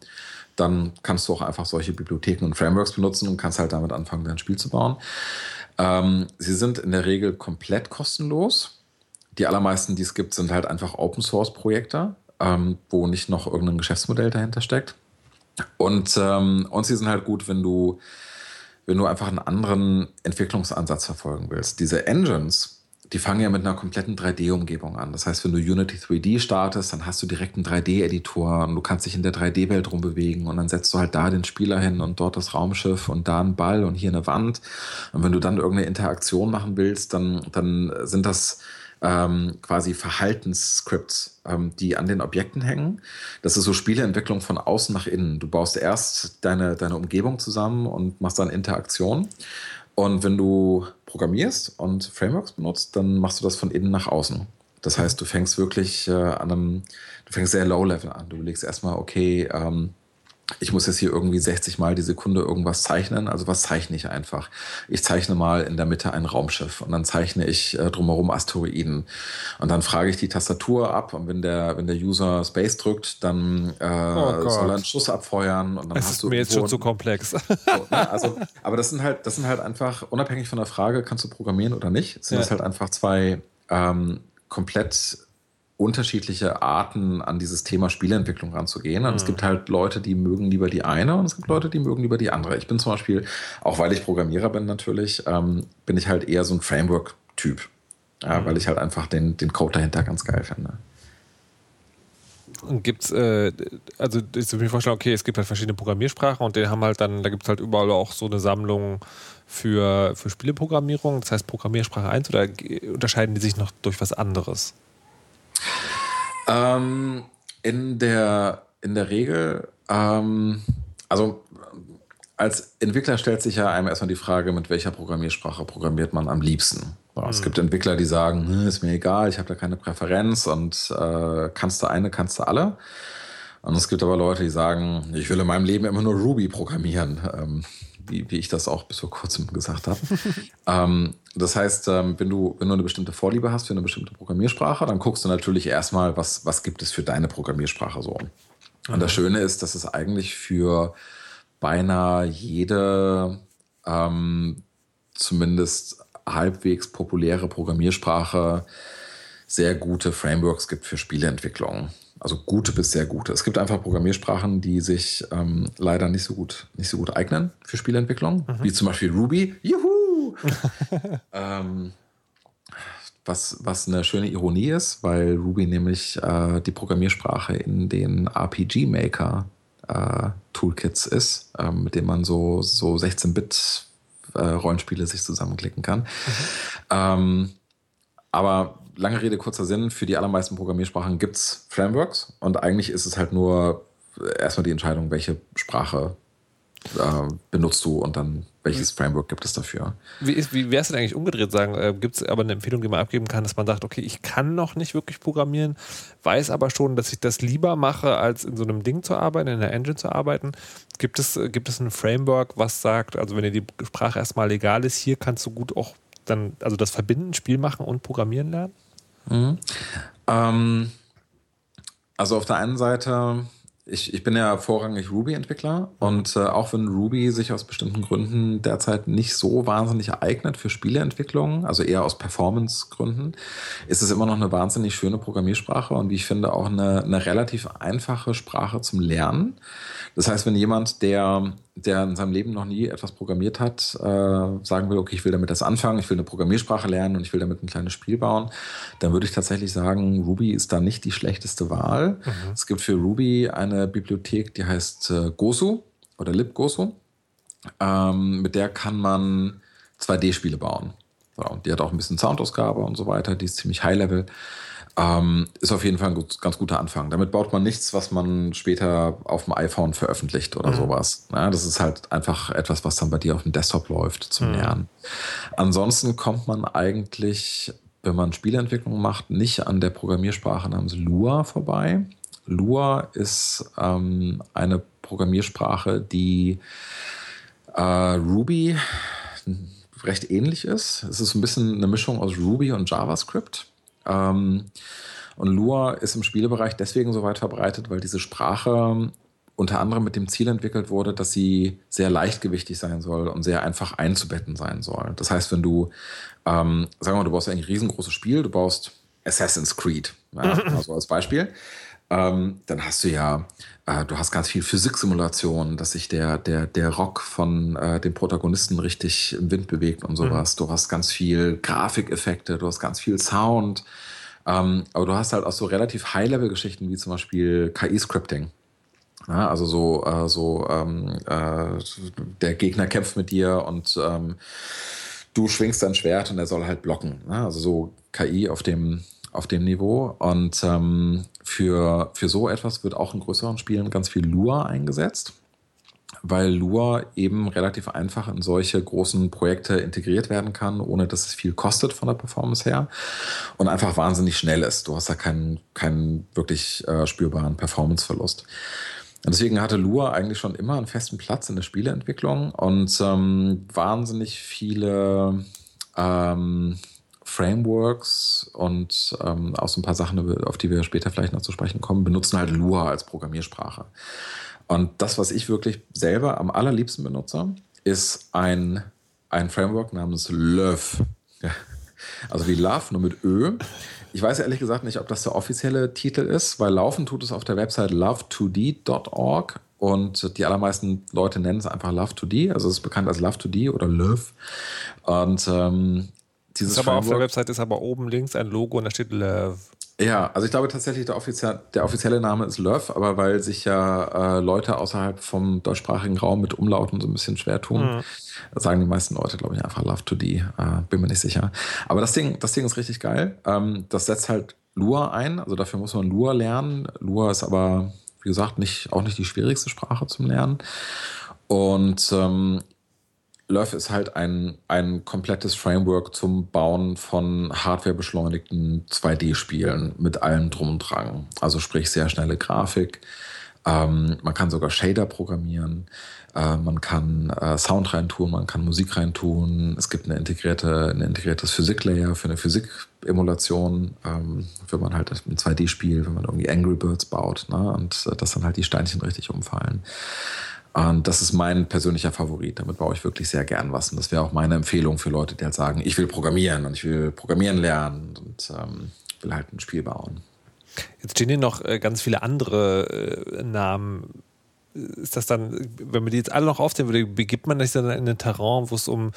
dann kannst du auch einfach solche Bibliotheken und Frameworks benutzen und kannst halt damit anfangen, dein Spiel zu bauen. Ähm, sie sind in der Regel komplett kostenlos. Die allermeisten, die es gibt, sind halt einfach Open Source Projekte, ähm, wo nicht noch irgendein Geschäftsmodell dahinter steckt. Und, ähm, und sie sind halt gut, wenn du, wenn du einfach einen anderen Entwicklungsansatz verfolgen willst. Diese Engines, die fangen ja mit einer kompletten 3D-Umgebung an. Das heißt, wenn du Unity 3D startest, dann hast du direkt einen 3D-Editor und du kannst dich in der 3D-Welt rumbewegen und dann setzt du halt da den Spieler hin und dort das Raumschiff und da einen Ball und hier eine Wand. Und wenn du dann irgendeine Interaktion machen willst, dann, dann sind das ähm, quasi Verhaltensscripts, ähm, die an den Objekten hängen. Das ist so Spieleentwicklung von außen nach innen. Du baust erst deine, deine Umgebung zusammen und machst dann Interaktion. Und wenn du programmierst und Frameworks benutzt, dann machst du das von innen nach außen. Das heißt, du fängst wirklich äh, an einem, du fängst sehr low-level an. Du legst erstmal, okay, ähm, ich muss jetzt hier irgendwie 60 Mal die Sekunde irgendwas zeichnen. Also was zeichne ich einfach? Ich zeichne mal in der Mitte ein Raumschiff und dann zeichne ich äh, drumherum Asteroiden. Und dann frage ich die Tastatur ab und wenn der, wenn der User Space drückt, dann äh, Gott. soll er einen Schuss abfeuern und dann Das hast ist du mir jetzt schon zu komplex. so, ne? also, aber das sind halt, das sind halt einfach, unabhängig von der Frage, kannst du programmieren oder nicht, sind Ja. das halt einfach zwei ähm, komplett unterschiedliche Arten an dieses Thema Spieleentwicklung ranzugehen. Und es gibt halt Leute, die mögen lieber die eine und es gibt Leute, die mögen lieber die andere. Ich bin zum Beispiel, auch weil ich Programmierer bin natürlich, ähm, bin ich halt eher so ein Framework-Typ. Ja, Weil ich halt einfach den, den Code dahinter ganz geil finde. Und gibt's, äh, also ich würde mir vorstellen, okay, es gibt halt verschiedene Programmiersprachen und die haben halt dann, da gibt es halt überall auch so eine Sammlung für, für Spieleprogrammierung, das heißt Programmiersprache 1 oder unterscheiden die sich noch durch was anderes? Ähm, in, der, in der Regel, ähm, also als Entwickler stellt sich ja einem erstmal die Frage, mit welcher Programmiersprache programmiert man am liebsten. So, Es gibt Entwickler, die sagen, "Hm, ist mir egal, ich habe da keine Präferenz und äh, kannst du eine, kannst du alle. Und es gibt aber Leute, die sagen, ich will in meinem Leben immer nur Ruby programmieren, ähm, wie, wie ich das auch bis vor kurzem gesagt habe. ähm, das heißt, ähm, wenn, du, wenn du eine bestimmte Vorliebe hast für eine bestimmte Programmiersprache, dann guckst du natürlich erstmal, was, was gibt es für deine Programmiersprache so. Und das Schöne ist, dass es eigentlich für beinahe jede ähm, zumindest halbwegs populäre Programmiersprache sehr gute Frameworks gibt für Spieleentwicklung. Also gute bis sehr gute. Es gibt einfach Programmiersprachen, die sich ähm, leider nicht so gut, nicht so gut eignen für Spieleentwicklung, wie zum Beispiel Ruby. Juhu! ähm, was, was eine schöne Ironie ist, weil Ruby nämlich äh, die Programmiersprache in den RPG-Maker äh, Toolkits ist, ähm, mit dem man so, so 16-Bit äh, Rollenspiele sich zusammenklicken kann. Ähm, aber lange Rede, kurzer Sinn, für die allermeisten Programmiersprachen gibt es Frameworks und eigentlich ist es halt nur erstmal die Entscheidung, welche Sprache äh, benutzt du und dann welches Framework gibt es dafür. Wie, ist, wie wär's denn eigentlich umgedreht sagen? Äh, gibt es aber eine Empfehlung, die man abgeben kann, dass man sagt, okay, ich kann noch nicht wirklich programmieren, weiß aber schon, dass ich das lieber mache, als in so einem Ding zu arbeiten, in der Engine zu arbeiten. Gibt es, äh, gibt es ein Framework, was sagt, also wenn dir die Sprache erstmal legal ist, hier kannst du gut auch dann, also das Verbinden, Spiel machen und Programmieren lernen? Mhm. Ähm, also auf der einen Seite ich, ich bin ja vorrangig Ruby-Entwickler und äh, auch wenn Ruby sich aus bestimmten Gründen derzeit nicht so wahnsinnig eignet für Spieleentwicklung, also eher aus Performance-Gründen, ist es immer noch eine wahnsinnig schöne Programmiersprache und wie ich finde auch eine, eine relativ einfache Sprache zum Lernen. Das heißt, wenn jemand, der der in seinem Leben noch nie etwas programmiert hat, äh, sagen will, okay, ich will damit das anfangen, ich will eine Programmiersprache lernen und ich will damit ein kleines Spiel bauen, dann würde ich tatsächlich sagen, Ruby ist da nicht die schlechteste Wahl. Mhm. Es gibt für Ruby eine Bibliothek, die heißt äh, Gosu oder libgosu. Ähm, mit der kann man 2D-Spiele bauen. So, die hat auch ein bisschen Soundausgabe und so weiter, die ist ziemlich high-level. Ähm, ist auf jeden Fall ein gut, ganz guter Anfang. Damit baut man nichts, was man später auf dem iPhone veröffentlicht oder mhm. sowas. Ja, das ist halt einfach etwas, was dann bei dir auf dem Desktop läuft zum mhm. Lernen. Ansonsten kommt man eigentlich, wenn man Spieleentwicklung macht, nicht an der Programmiersprache namens Lua vorbei. Lua ist ähm, eine Programmiersprache, die äh, Ruby recht ähnlich ist. Es ist ein bisschen eine Mischung aus Ruby und JavaScript. Ähm, und Lua ist im Spielebereich deswegen so weit verbreitet, weil diese Sprache unter anderem mit dem Ziel entwickelt wurde, dass sie sehr leichtgewichtig sein soll und sehr einfach einzubetten sein soll. Das heißt, wenn du, ähm, sagen wir mal, du baust ein riesengroßes Spiel, du baust Assassin's Creed, ja, also als Beispiel, ähm, dann hast du ja, äh, du hast ganz viel Physiksimulation, dass sich der, der, der Rock von äh, dem Protagonisten richtig im Wind bewegt und sowas. Mhm. Du hast ganz viel Grafikeffekte, du hast ganz viel Sound. Ähm, aber du hast halt auch so relativ High-Level-Geschichten wie zum Beispiel KI-Scripting. Ja, also so, äh, so ähm, äh, der Gegner kämpft mit dir und ähm, du schwingst dein Schwert und er soll halt blocken. Ne? Also so KI auf dem auf dem Niveau. Und ähm, für, für so etwas wird auch in größeren Spielen ganz viel Lua eingesetzt, weil Lua eben relativ einfach in solche großen Projekte integriert werden kann, ohne dass es viel kostet von der Performance her und einfach wahnsinnig schnell ist. Du hast da keinen, keinen wirklich äh, spürbaren Performanceverlust. Und deswegen hatte Lua eigentlich schon immer einen festen Platz in der Spieleentwicklung und ähm, wahnsinnig viele ähm, Frameworks und ähm, auch so ein paar Sachen, auf die wir später vielleicht noch zu sprechen kommen, benutzen halt Lua als Programmiersprache. Und das, was ich wirklich selber am allerliebsten benutze, ist ein, ein Framework namens. Ja. Also wie Love, nur mit Ö. Ich weiß ehrlich gesagt nicht, ob das der offizielle Titel ist, weil laufen tut es auf der Website love2d.org und die allermeisten Leute nennen es einfach Love2D, also es ist bekannt als Love2D oder Love. Und ähm, dieses ist aber auf der Website ist aber oben links ein Logo und da steht Love. Ja, also ich glaube tatsächlich, der, offizie der offizielle Name ist Love, aber weil sich ja äh, Leute außerhalb vom deutschsprachigen Raum mit Umlauten so ein bisschen schwer tun, mhm. sagen die meisten Leute, glaube ich, einfach Love to D. Äh, bin mir nicht sicher. Aber das Ding, das Ding ist richtig geil. Ähm, das setzt halt Lua ein, also dafür muss man Lua lernen. Lua ist aber, wie gesagt, nicht, auch nicht die schwierigste Sprache zum Lernen. Und ähm, Love ist halt ein, ein komplettes Framework zum Bauen von hardwarebeschleunigten 2D-Spielen mit allem drum und dran. Also sprich sehr schnelle Grafik. Ähm, man kann sogar Shader programmieren. Äh, man kann äh, Sound reintun, man kann Musik reintun. Es gibt eine integrierte, ein integriertes Physiklayer für eine Physikemulation, ähm, wenn man halt ein 2D-Spiel, wenn man irgendwie Angry Birds baut ne? und äh, dass dann halt die Steinchen richtig umfallen. Und das ist mein persönlicher Favorit. Damit baue ich wirklich sehr gern was. Und das wäre auch meine Empfehlung für Leute, die halt sagen, ich will programmieren und ich will programmieren lernen und ähm, will halt ein Spiel bauen. Jetzt stehen hier noch äh, ganz viele andere äh, Namen ist das dann, wenn man die jetzt alle noch aufzählen würde, begibt man sich dann in ein Terrain, wo es um,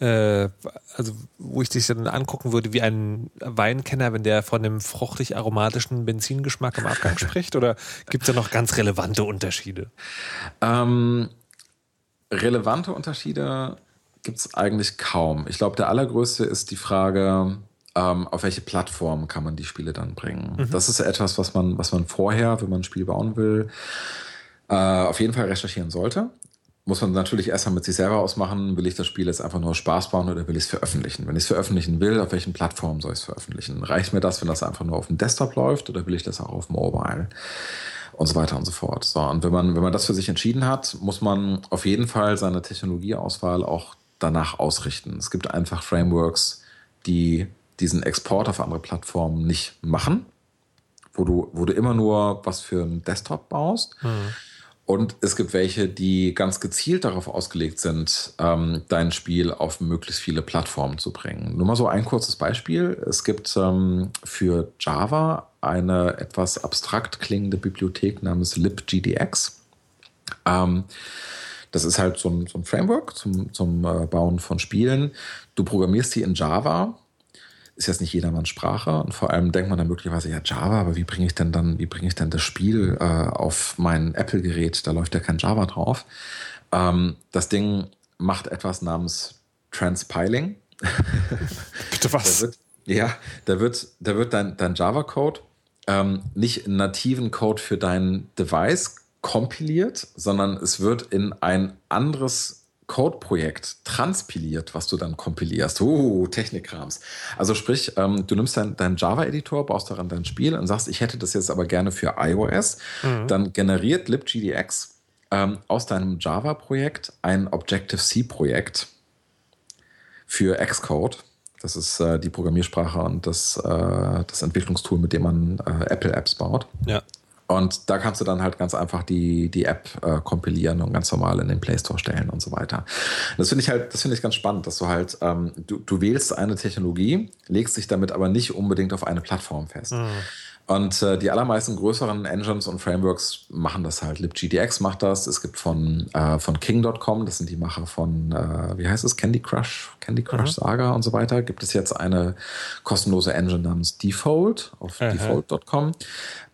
äh, also wo ich dich dann angucken würde wie ein Weinkenner, wenn der von dem fruchtig-aromatischen Benzingeschmack im Abgang spricht? Oder gibt es da noch ganz relevante Unterschiede? Ähm, relevante Unterschiede gibt es eigentlich kaum. Ich glaube, der allergrößte ist die Frage, ähm, auf welche Plattform kann man die Spiele dann bringen. Mhm. Das ist etwas, was man, was man vorher, wenn man ein Spiel bauen will, äh, auf jeden Fall recherchieren sollte muss man natürlich erstmal mit sich selber ausmachen, will ich das Spiel jetzt einfach nur Spaß bauen oder will ich es veröffentlichen? Wenn ich es veröffentlichen will, auf welchen Plattformen soll ich es veröffentlichen? Reicht mir das, wenn das einfach nur auf dem Desktop läuft oder will ich das auch auf Mobile? Und so weiter und so fort. So, und wenn man, wenn man das für sich entschieden hat, muss man auf jeden Fall seine Technologieauswahl auch danach ausrichten. Es gibt einfach Frameworks, die diesen Export auf andere Plattformen nicht machen, wo du, wo du immer nur was für einen Desktop baust. Mhm und es gibt welche, die ganz gezielt darauf ausgelegt sind, ähm, dein Spiel auf möglichst viele Plattformen zu bringen. Nur mal so ein kurzes Beispiel. Es gibt ähm, für Java eine etwas abstrakt klingende Bibliothek namens libgdx. Ähm, das ist halt so ein, so ein Framework zum, zum äh, Bauen von Spielen. Du programmierst die in Java ist jetzt nicht jedermanns Sprache und vor allem denkt man dann möglicherweise, ja, Java, aber wie bringe ich denn dann, wie bringe ich denn das Spiel äh, auf mein Apple-Gerät? Da läuft ja kein Java drauf. Ähm, das Ding macht etwas namens Transpiling. Bitte was? Da wird, ja, da wird, da wird dein, dein Java-Code ähm, nicht in nativen Code für dein Device kompiliert, sondern es wird in ein anderes Code-Projekt transpiliert, was du dann kompilierst. Oh, Technikkrams. Also sprich, ähm, du nimmst deinen dein Java-Editor, baust daran dein Spiel und sagst, ich hätte das jetzt aber gerne für iOS. Mhm. Dann generiert libgdx ähm, aus deinem Java-Projekt ein Objective-C-Projekt für Xcode. Das ist äh, die Programmiersprache und das, äh, das Entwicklungstool, mit dem man äh, Apple-Apps baut. Ja. Und da kannst du dann halt ganz einfach die, die App äh, kompilieren und ganz normal in den Play Store stellen und so weiter. Das finde ich halt, das finde ich ganz spannend, dass du halt, ähm, du, du wählst eine Technologie, legst dich damit aber nicht unbedingt auf eine Plattform fest. Mhm. Und äh, die allermeisten größeren Engines und Frameworks machen das halt. LibGDX macht das. Es gibt von, äh, von King.com, das sind die Macher von, äh, wie heißt es, Candy Crush, Candy Crush mhm. Saga und so weiter, gibt es jetzt eine kostenlose Engine namens Default auf default.com.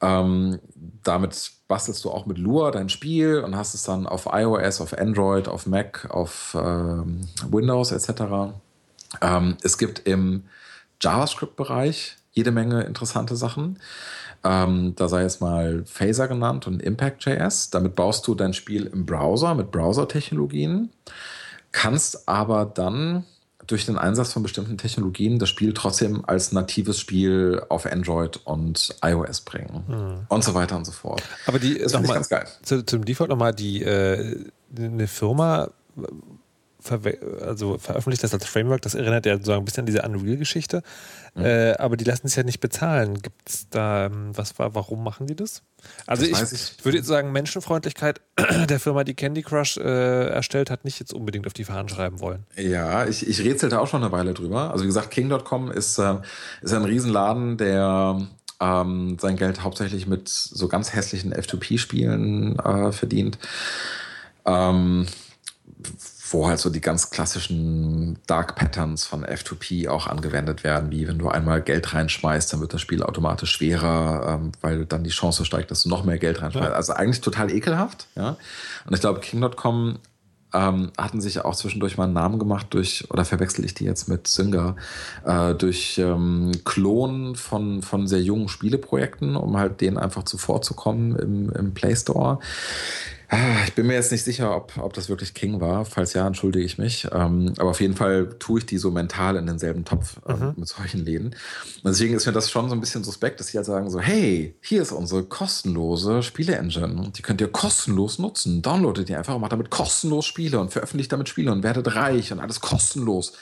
Ähm, damit bastelst du auch mit Lua dein Spiel und hast es dann auf iOS, auf Android, auf Mac, auf ähm, Windows etc. Ähm, es gibt im JavaScript-Bereich jede Menge interessante Sachen. Ähm, da sei jetzt mal Phaser genannt und Impact.js. Damit baust du dein Spiel im Browser mit Browser-Technologien, kannst aber dann durch den Einsatz von bestimmten Technologien das Spiel trotzdem als natives Spiel auf Android und iOS bringen mhm. und so weiter und so fort. Aber die das noch mal, ganz geil. Zu, zum Default nochmal die äh, eine Firma also veröffentlicht das als Framework, das erinnert ja so ein bisschen an diese Unreal-Geschichte. Mhm. Äh, aber die lassen es ja nicht bezahlen. Gibt es da, ähm, was war, warum machen die das? Also das ich, ich. würde jetzt sagen, Menschenfreundlichkeit der Firma, die Candy Crush äh, erstellt hat, nicht jetzt unbedingt auf die Fahnen schreiben wollen. Ja, ich, ich rätselte auch schon eine Weile drüber. Also wie gesagt, King.com ist, äh, ist ein Riesenladen, der ähm, sein Geld hauptsächlich mit so ganz hässlichen F2P-Spielen äh, verdient. Ähm, wo halt so die ganz klassischen Dark Patterns von F2P auch angewendet werden, wie wenn du einmal Geld reinschmeißt, dann wird das Spiel automatisch schwerer, ähm, weil dann die Chance steigt, dass du noch mehr Geld reinschmeißt. Ja. Also eigentlich total ekelhaft, ja. Und ich glaube, King.com ähm, hatten sich auch zwischendurch mal einen Namen gemacht durch, oder verwechsel ich die jetzt mit Synga, äh, durch ähm, Klonen von, von sehr jungen Spieleprojekten, um halt denen einfach zuvorzukommen im, im Play Store. Ah, ich bin mir jetzt nicht sicher, ob, ob das wirklich King war. Falls ja, entschuldige ich mich. Ähm, aber auf jeden Fall tue ich die so mental in denselben Topf ähm, mhm. mit solchen Läden. Und deswegen ist mir das schon so ein bisschen suspekt, dass sie halt sagen so, hey, hier ist unsere kostenlose Spiele-Engine. Die könnt ihr kostenlos nutzen. Downloadet die einfach und macht damit kostenlos Spiele und veröffentlicht damit Spiele und werdet reich und alles kostenlos.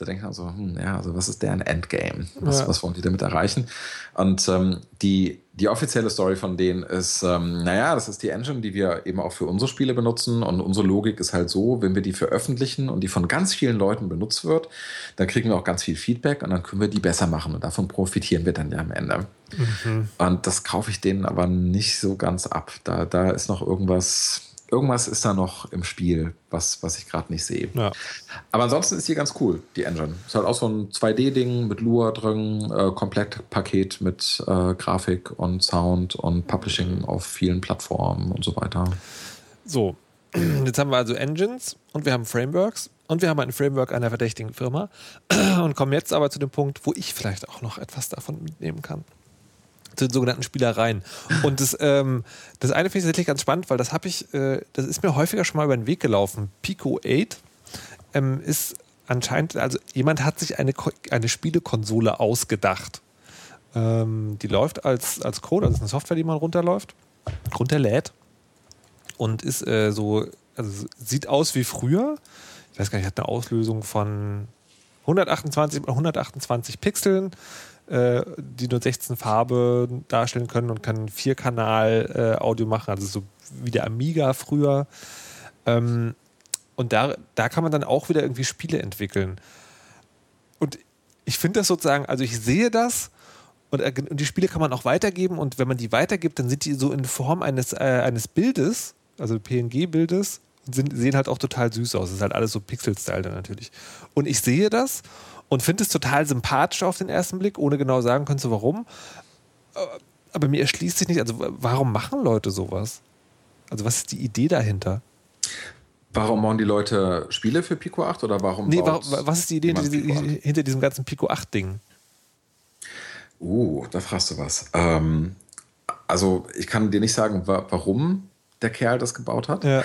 Da denkt man so, hm, ja, also was ist deren Endgame? Was, ja. was wollen die damit erreichen? Und ähm, die, die offizielle Story von denen ist, ähm, naja, das ist die Engine, die wir eben auch für unsere Spiele benutzen. Und unsere Logik ist halt so, wenn wir die veröffentlichen und die von ganz vielen Leuten benutzt wird, dann kriegen wir auch ganz viel Feedback und dann können wir die besser machen. Und davon profitieren wir dann ja am Ende. Mhm. Und das kaufe ich denen aber nicht so ganz ab. Da, da ist noch irgendwas irgendwas ist da noch im Spiel, was, was ich gerade nicht sehe. Ja. Aber ansonsten ist die ganz cool, die Engine. Ist halt auch so ein 2D-Ding mit Lua drin, äh, Komplettpaket mit äh, Grafik und Sound und Publishing auf vielen Plattformen und so weiter. So, jetzt haben wir also Engines und wir haben Frameworks. Und wir haben ein Framework einer verdächtigen Firma und kommen jetzt aber zu dem Punkt, wo ich vielleicht auch noch etwas davon mitnehmen kann. Zu den sogenannten Spielereien. Und das, ähm, das eine finde ich tatsächlich ganz spannend, weil das habe ich, äh, das ist mir häufiger schon mal über den Weg gelaufen. Pico 8 ähm, ist anscheinend, also jemand hat sich eine, eine Spielekonsole ausgedacht. Ähm, die läuft als, als Code, also ist eine Software, die man runterläuft, runterlädt und ist äh, so, also sieht aus wie früher. Ich weiß gar nicht, hat eine Auslösung von 128 128 Pixeln, äh, die nur 16 Farben darstellen können und kann Vierkanal-Audio äh, machen, also so wie der Amiga früher. Ähm, und da, da kann man dann auch wieder irgendwie Spiele entwickeln. Und ich finde das sozusagen, also ich sehe das und, äh, und, die Spiele kann man auch weitergeben und wenn man die weitergibt, dann sind die so in Form eines, äh, eines Bildes, also PNG-Bildes, sehen halt auch total süß aus. Das ist halt alles so Pixel-Style dann natürlich. Und ich sehe das und finde es total sympathisch auf den ersten Blick, ohne genau sagen können zu warum. Äh, aber mir erschließt sich nicht, also warum machen Leute sowas? Also was ist die Idee dahinter? Warum bauen die Leute Spiele für Pico 8 oder warum? Nee, warum, was ist die Idee hinter, hinter, diesem ganzen Pico 8-Ding? Uh, da fragst du was. Ähm, also, ich kann dir nicht sagen, wa warum der Kerl das gebaut hat. Ja.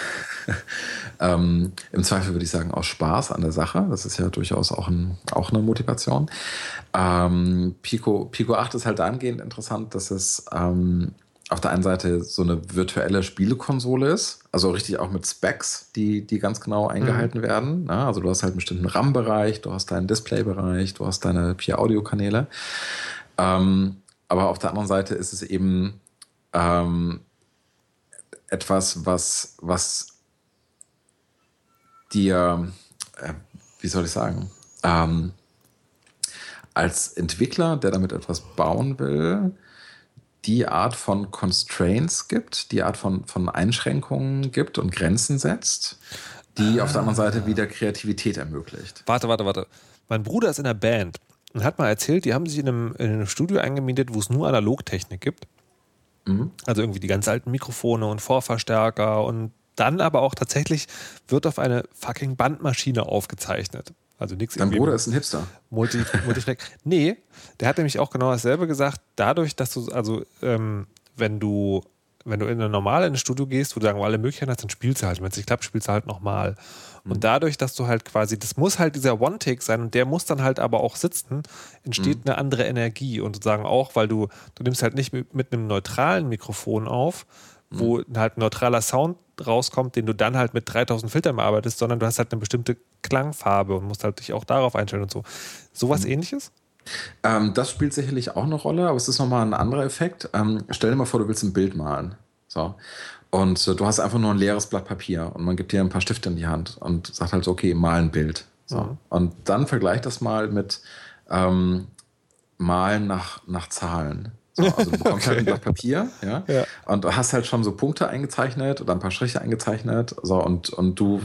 ähm, Im Zweifel würde ich sagen, aus Spaß an der Sache. Das ist ja durchaus auch, ein, auch eine Motivation. Ähm, Pico, Pico 8 ist halt dahingehend interessant, dass es ähm, auf der einen Seite so eine virtuelle Spielekonsole ist, also richtig auch mit Specs, die, die ganz genau eingehalten mhm. werden. Ja, also du hast halt einen bestimmten RAM-Bereich, du hast deinen Display-Bereich, du hast deine Peer-Audio-Kanäle. Ähm, aber auf der anderen Seite ist es eben ähm, etwas, was, was dir, äh, wie soll ich sagen, ähm, als Entwickler, der damit etwas bauen will, die Art von Constraints gibt, die Art von, von Einschränkungen gibt und Grenzen setzt, die ah. auf der anderen Seite wieder Kreativität ermöglicht. Warte, warte, warte. Mein Bruder ist in der Band und hat mal erzählt, die haben sich in einem, in einem Studio eingemietet, wo es nur Analogtechnik gibt. Mhm. Also irgendwie die ganz alten Mikrofone und Vorverstärker und dann aber auch tatsächlich wird auf eine fucking Bandmaschine aufgezeichnet. Also nichts. Dein Bruder ist ein Hipster. Multi, Multifleck. nee, der hat nämlich auch genau dasselbe gesagt. Dadurch, dass du, also, ähm, wenn du, wenn du in eine normale in ein Studio gehst, wo du sagen, alle Möglichkeiten hast, dann spielst du halt. Wenn es nicht klappt, spielst du halt nochmal. Mhm. Und dadurch, dass du halt quasi, das muss halt dieser One-Take sein und der muss dann halt aber auch sitzen, entsteht mhm. eine andere Energie. Und sozusagen auch, weil du, du nimmst halt nicht mit, mit einem neutralen Mikrofon auf, wo mhm. halt ein neutraler Sound rauskommt, den du dann halt mit 3000 Filtern bearbeitest, sondern du hast halt eine bestimmte Klangfarbe und musst halt dich auch darauf einstellen und so. Sowas mhm. ähnliches? Ähm, das spielt sicherlich auch eine Rolle, aber es ist nochmal ein anderer Effekt. Ähm, stell dir mal vor, du willst ein Bild malen. So. Und äh, du hast einfach nur ein leeres Blatt Papier und man gibt dir ein paar Stifte in die Hand und sagt halt so, okay, mal ein Bild. So. Mhm. Und dann vergleich das mal mit ähm, Malen nach, nach Zahlen. So, also du bekommst okay. halt ein Blatt Papier, ja, ja, und du hast halt schon so Punkte eingezeichnet oder ein paar Striche eingezeichnet, so und, und du,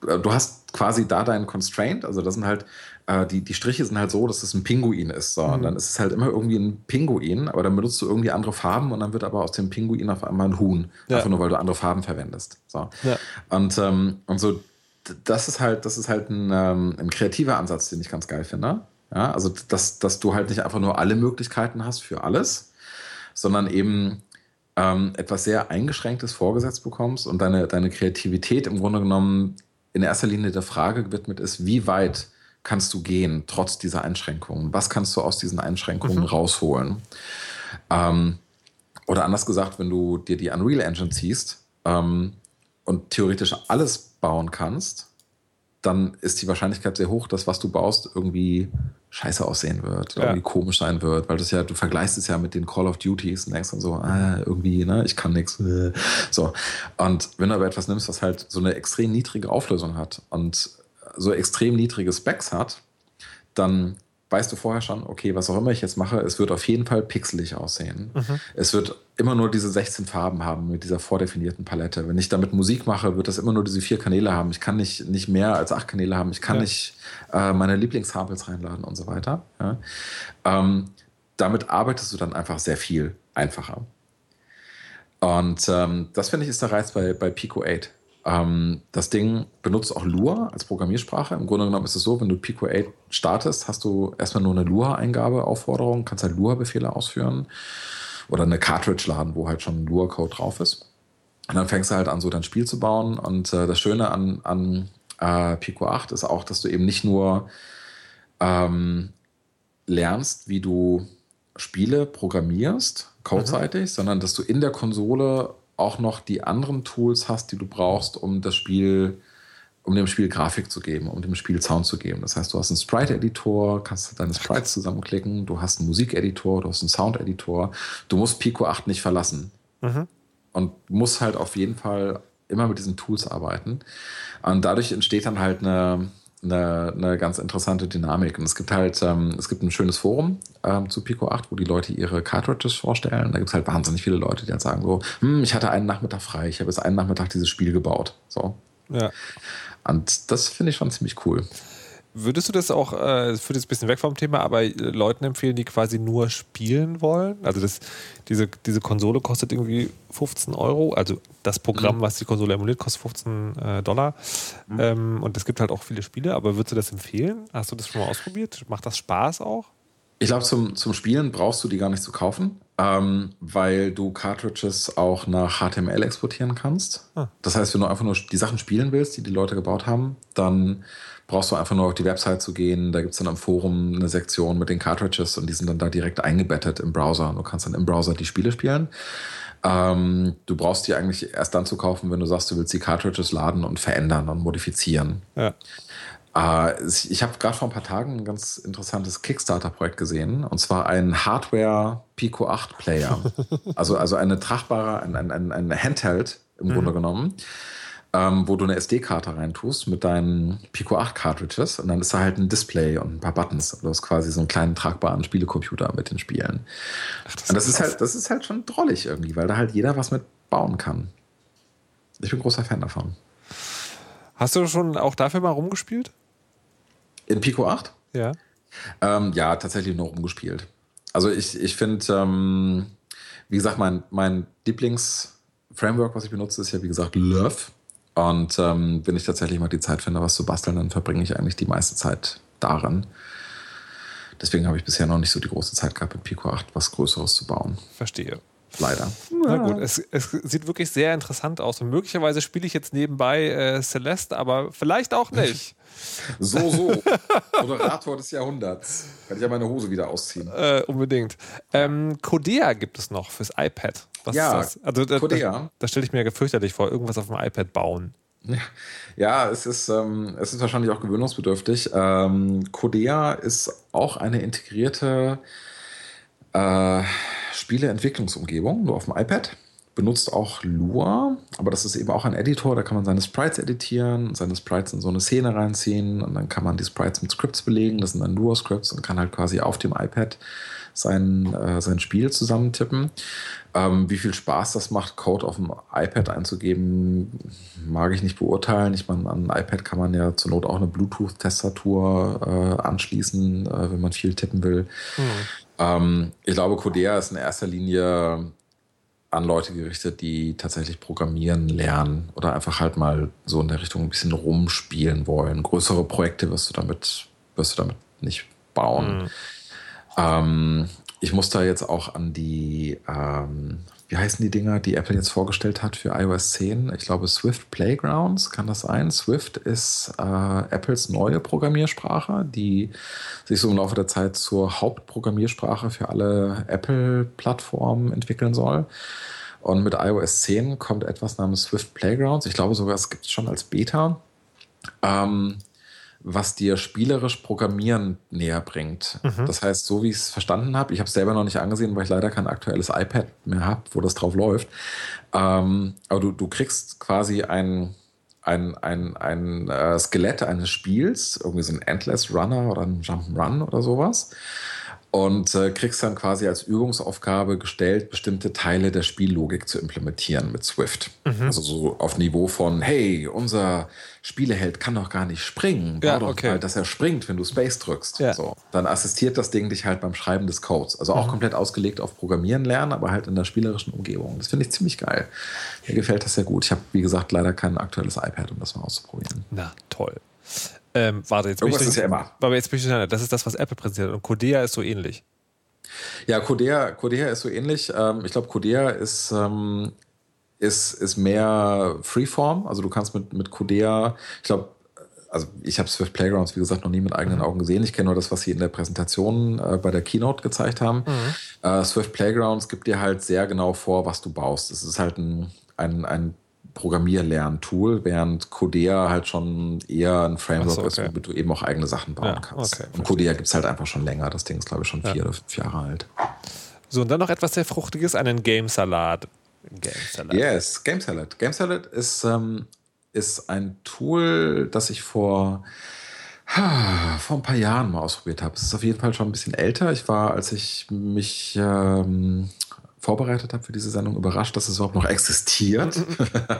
du hast quasi da deinen Constraint, also das sind halt, äh, die, die Striche sind halt so, dass es ein Pinguin ist, so, mhm. und dann ist es halt immer irgendwie ein Pinguin, aber dann benutzt du irgendwie andere Farben und dann wird aber aus dem Pinguin auf einmal ein Huhn, ja. einfach nur weil du andere Farben verwendest, so. Ja. Und, ähm, und so, das ist halt, das ist halt ein, ähm, ein kreativer Ansatz, den ich ganz geil finde. Ja, also dass, dass du halt nicht einfach nur alle Möglichkeiten hast für alles, sondern eben ähm, etwas sehr Eingeschränktes vorgesetzt bekommst und deine, deine Kreativität im Grunde genommen in erster Linie der Frage gewidmet ist, wie weit kannst du gehen, trotz dieser Einschränkungen? Was kannst du aus diesen Einschränkungen mhm. rausholen? Ähm, oder anders gesagt, wenn du dir die Unreal Engine ziehst ähm, und theoretisch alles bauen kannst, dann ist die Wahrscheinlichkeit sehr hoch, dass was du baust irgendwie scheiße aussehen wird, ja. irgendwie komisch sein wird, weil das ja, du vergleichst es ja mit den Call of Duties und denkst dann so, ah, irgendwie, ne, ich kann nichts. So. Und wenn du aber etwas nimmst, was halt so eine extrem niedrige Auflösung hat und so extrem niedrige Specs hat, dann weißt du vorher schon, okay, was auch immer ich jetzt mache, es wird auf jeden Fall pixelig aussehen. Mhm. Es wird immer nur diese 16 Farben haben mit dieser vordefinierten Palette. Wenn ich damit Musik mache, wird das immer nur diese vier Kanäle haben. Ich kann nicht, nicht mehr als acht Kanäle haben. Ich kann ja. nicht äh, meine Lieblingssamples reinladen und so weiter. Ja. Ähm, damit arbeitest du dann einfach sehr viel einfacher. Und ähm, das finde ich ist der Reiz bei, bei Pico 8. Ähm, das Ding benutzt auch Lua als Programmiersprache. Im Grunde genommen ist es so, wenn du Pico 8 startest, hast du erstmal nur eine Lua-Eingabe-Aufforderung, kannst halt Lua-Befehle ausführen oder eine Cartridge laden, wo halt schon Lua-Code drauf ist. Und dann fängst du halt an, so dein Spiel zu bauen. Und äh, das Schöne an, an äh, Pico 8 ist auch, dass du eben nicht nur ähm, lernst, wie du Spiele programmierst, codeseitig, mhm. sondern dass du in der Konsole auch noch die anderen Tools hast, die du brauchst, um das Spiel, um dem Spiel Grafik zu geben, um dem Spiel Sound zu geben. Das heißt, du hast einen Sprite-Editor, kannst deine Sprites zusammenklicken, du hast einen Musik-Editor, du hast einen Sound-Editor. Du musst Pico 8 nicht verlassen. Mhm. Und musst halt auf jeden Fall immer mit diesen Tools arbeiten. Und dadurch entsteht dann halt eine, eine, eine ganz interessante Dynamik. Und es gibt halt, ähm, es gibt ein schönes Forum ähm, zu Pico 8, wo die Leute ihre Cartridges vorstellen. Da gibt es halt wahnsinnig viele Leute, die halt sagen so, hm, ich hatte einen Nachmittag frei, ich habe jetzt einen Nachmittag dieses Spiel gebaut. So. Ja. Und das finde ich schon ziemlich cool. Würdest du das auch, äh, führt jetzt ein bisschen weg vom Thema, aber äh, Leuten empfehlen, die quasi nur spielen wollen? Also das, diese, diese Konsole kostet irgendwie 15 Euro, also das Programm, mhm. was die Konsole emuliert, kostet 15 äh, Dollar. Mhm. Ähm, und es gibt halt auch viele Spiele, aber würdest du das empfehlen? Hast du das schon mal ausprobiert? Macht das Spaß auch? Ich glaube, zum, zum Spielen brauchst du die gar nicht zu kaufen, ähm, weil du Cartridges auch nach HTML exportieren kannst. Ah. Das heißt, wenn du einfach nur die Sachen spielen willst, die die Leute gebaut haben, dann brauchst du einfach nur auf die Website zu gehen. Da gibt es dann am Forum eine Sektion mit den Cartridges und die sind dann da direkt eingebettet im Browser. Du kannst dann im Browser die Spiele spielen. Ähm, du brauchst die eigentlich erst dann zu kaufen, wenn du sagst, du willst die Cartridges laden und verändern und modifizieren. Ja. Äh, ich habe gerade vor ein paar Tagen ein ganz interessantes Kickstarter-Projekt gesehen, und zwar ein Hardware Pico 8 Player. also, also eine tragbare, ein, ein, ein Handheld im mhm. Grunde genommen ähm, wo du eine SD-Karte reintust mit deinen Pico 8 Cartridges und dann ist da halt ein Display und ein paar Buttons. Du hast quasi so einen kleinen tragbaren Spielecomputer mit den Spielen. Ach, das und das ist, ist halt, das ist halt schon drollig irgendwie, weil da halt jeder was mit bauen kann. Ich bin großer Fan davon. Hast du schon auch dafür mal rumgespielt? In Pico 8? Ja. Ähm, ja, tatsächlich nur rumgespielt. Also ich, ich finde, ähm, wie gesagt, mein, mein Lieblings-Framework, was ich benutze, ist ja wie gesagt Love. Und ähm, wenn ich tatsächlich mal die Zeit finde, was zu basteln, dann verbringe ich eigentlich die meiste Zeit daran. Deswegen habe ich bisher noch nicht so die große Zeit gehabt, mit Pico 8 was Größeres zu bauen. Verstehe. Leider. Na gut, es, es, sieht wirklich sehr interessant aus. Und möglicherweise spiele ich jetzt nebenbei äh, Celeste, aber vielleicht auch nicht. so, so. Moderator des Jahrhunderts. Kann ich ja meine Hose wieder ausziehen. Äh, unbedingt. Ähm, Codea gibt es noch fürs iPad. Was ja, ist das? Also, da, Da, da stelle ich mir gefürchterlich vor, irgendwas auf dem iPad bauen. Ja, es ist, ähm, es ist wahrscheinlich auch gewöhnungsbedürftig. Ähm, Codea ist auch eine integrierte äh, Spieleentwicklungsumgebung, nur auf dem iPad. Benutzt auch Lua, aber das ist eben auch ein Editor, da kann man seine Sprites editieren, seine Sprites in so eine Szene reinziehen und dann kann man die Sprites mit Scripts belegen, das sind dann Lua-Scripts und kann halt quasi auf dem iPad sein, äh, sein Spiel zusammentippen. Ähm, wie viel Spaß das macht, Code auf dem iPad einzugeben, mag ich nicht beurteilen. Ich meine, an ein iPad kann man ja zur Not auch eine Bluetooth-Tastatur äh, anschließen, äh, wenn man viel tippen will. Mhm. Ähm, ich glaube, Codea ist in erster Linie an Leute gerichtet, die tatsächlich programmieren lernen oder einfach halt mal so in der Richtung ein bisschen rumspielen wollen. Größere Projekte wirst du damit, wirst du damit nicht bauen. Mhm. Ähm, ich muss da jetzt auch an die, ähm, wie heißen die Dinger, die Apple jetzt vorgestellt hat für iOS 10? Ich glaube Swift Playgrounds, kann das sein? Swift ist äh, Apples neue Programmiersprache, die sich so im Laufe der Zeit zur Hauptprogrammiersprache für alle Apple-Plattformen entwickeln soll. Und mit iOS 10 kommt etwas namens Swift Playgrounds. Ich glaube sogar, es gibt es schon als Beta. Ähm, was dir spielerisch Programmieren näher bringt. Mhm. Das heißt, so wie ich es verstanden habe, ich habe es selber noch nicht angesehen, weil ich leider kein aktuelles iPad mehr habe, wo das drauf läuft. Ähm, aber du, du kriegst quasi ein, ein, ein, ein äh, Skelett eines Spiels, irgendwie so ein Endless Runner oder ein Jump'n'Run oder sowas. Und äh, kriegst dann quasi als Übungsaufgabe gestellt, bestimmte Teile der Spiellogik zu implementieren mit Swift. Mhm. Also so auf Niveau von, hey, unser Spieleheld kann doch gar nicht springen. Ja, doch okay. mal, dass er springt, wenn du Space drückst. Ja. So. Dann assistiert das Ding dich halt beim Schreiben des Codes. Also auch Mhm. komplett ausgelegt auf Programmieren lernen, aber halt in der spielerischen Umgebung. Das finde ich ziemlich geil. Mir gefällt das sehr gut. Ich habe, wie gesagt, leider kein aktuelles iPad, um das mal auszuprobieren. Na, toll. Ähm, warte, jetzt bin Irgendwas ich ist ja immer. Aber jetzt bin ich durcheinander. Das ist das, was Apple präsentiert. Und Codea ist so ähnlich. Ja, Codea, Codea ist so ähnlich. Ähm, ich glaube, Codea ist, ähm, ist, ist mehr Freeform. Also du kannst mit, mit Codea, ich glaube, also ich habe Swift Playgrounds, wie gesagt, noch nie mit eigenen Augen gesehen. Ich kenne nur das, was sie in der Präsentation äh, bei der Keynote gezeigt haben. Äh, Swift Playgrounds gibt dir halt sehr genau vor, was du baust. Es ist halt ein, ein, ein Programmierlerntool, während Codea halt schon eher ein Framework so, okay. ist, womit du eben auch eigene Sachen bauen Ja, kannst. okay, Und Codea gibt es halt einfach schon länger. Das Ding ist, glaube ich, schon vier oder fünf Jahre alt. So, und dann noch etwas sehr Fruchtiges, einen Game-Salat. Game-Salat. Yes, Game Salad. Game Salad ist, ähm, ist ein Tool, das ich vor, vor ein paar Jahren mal ausprobiert habe. Es ist auf jeden Fall schon ein bisschen älter. Ich war, als ich mich ähm, vorbereitet habe für diese Sendung, überrascht, dass es überhaupt noch existiert.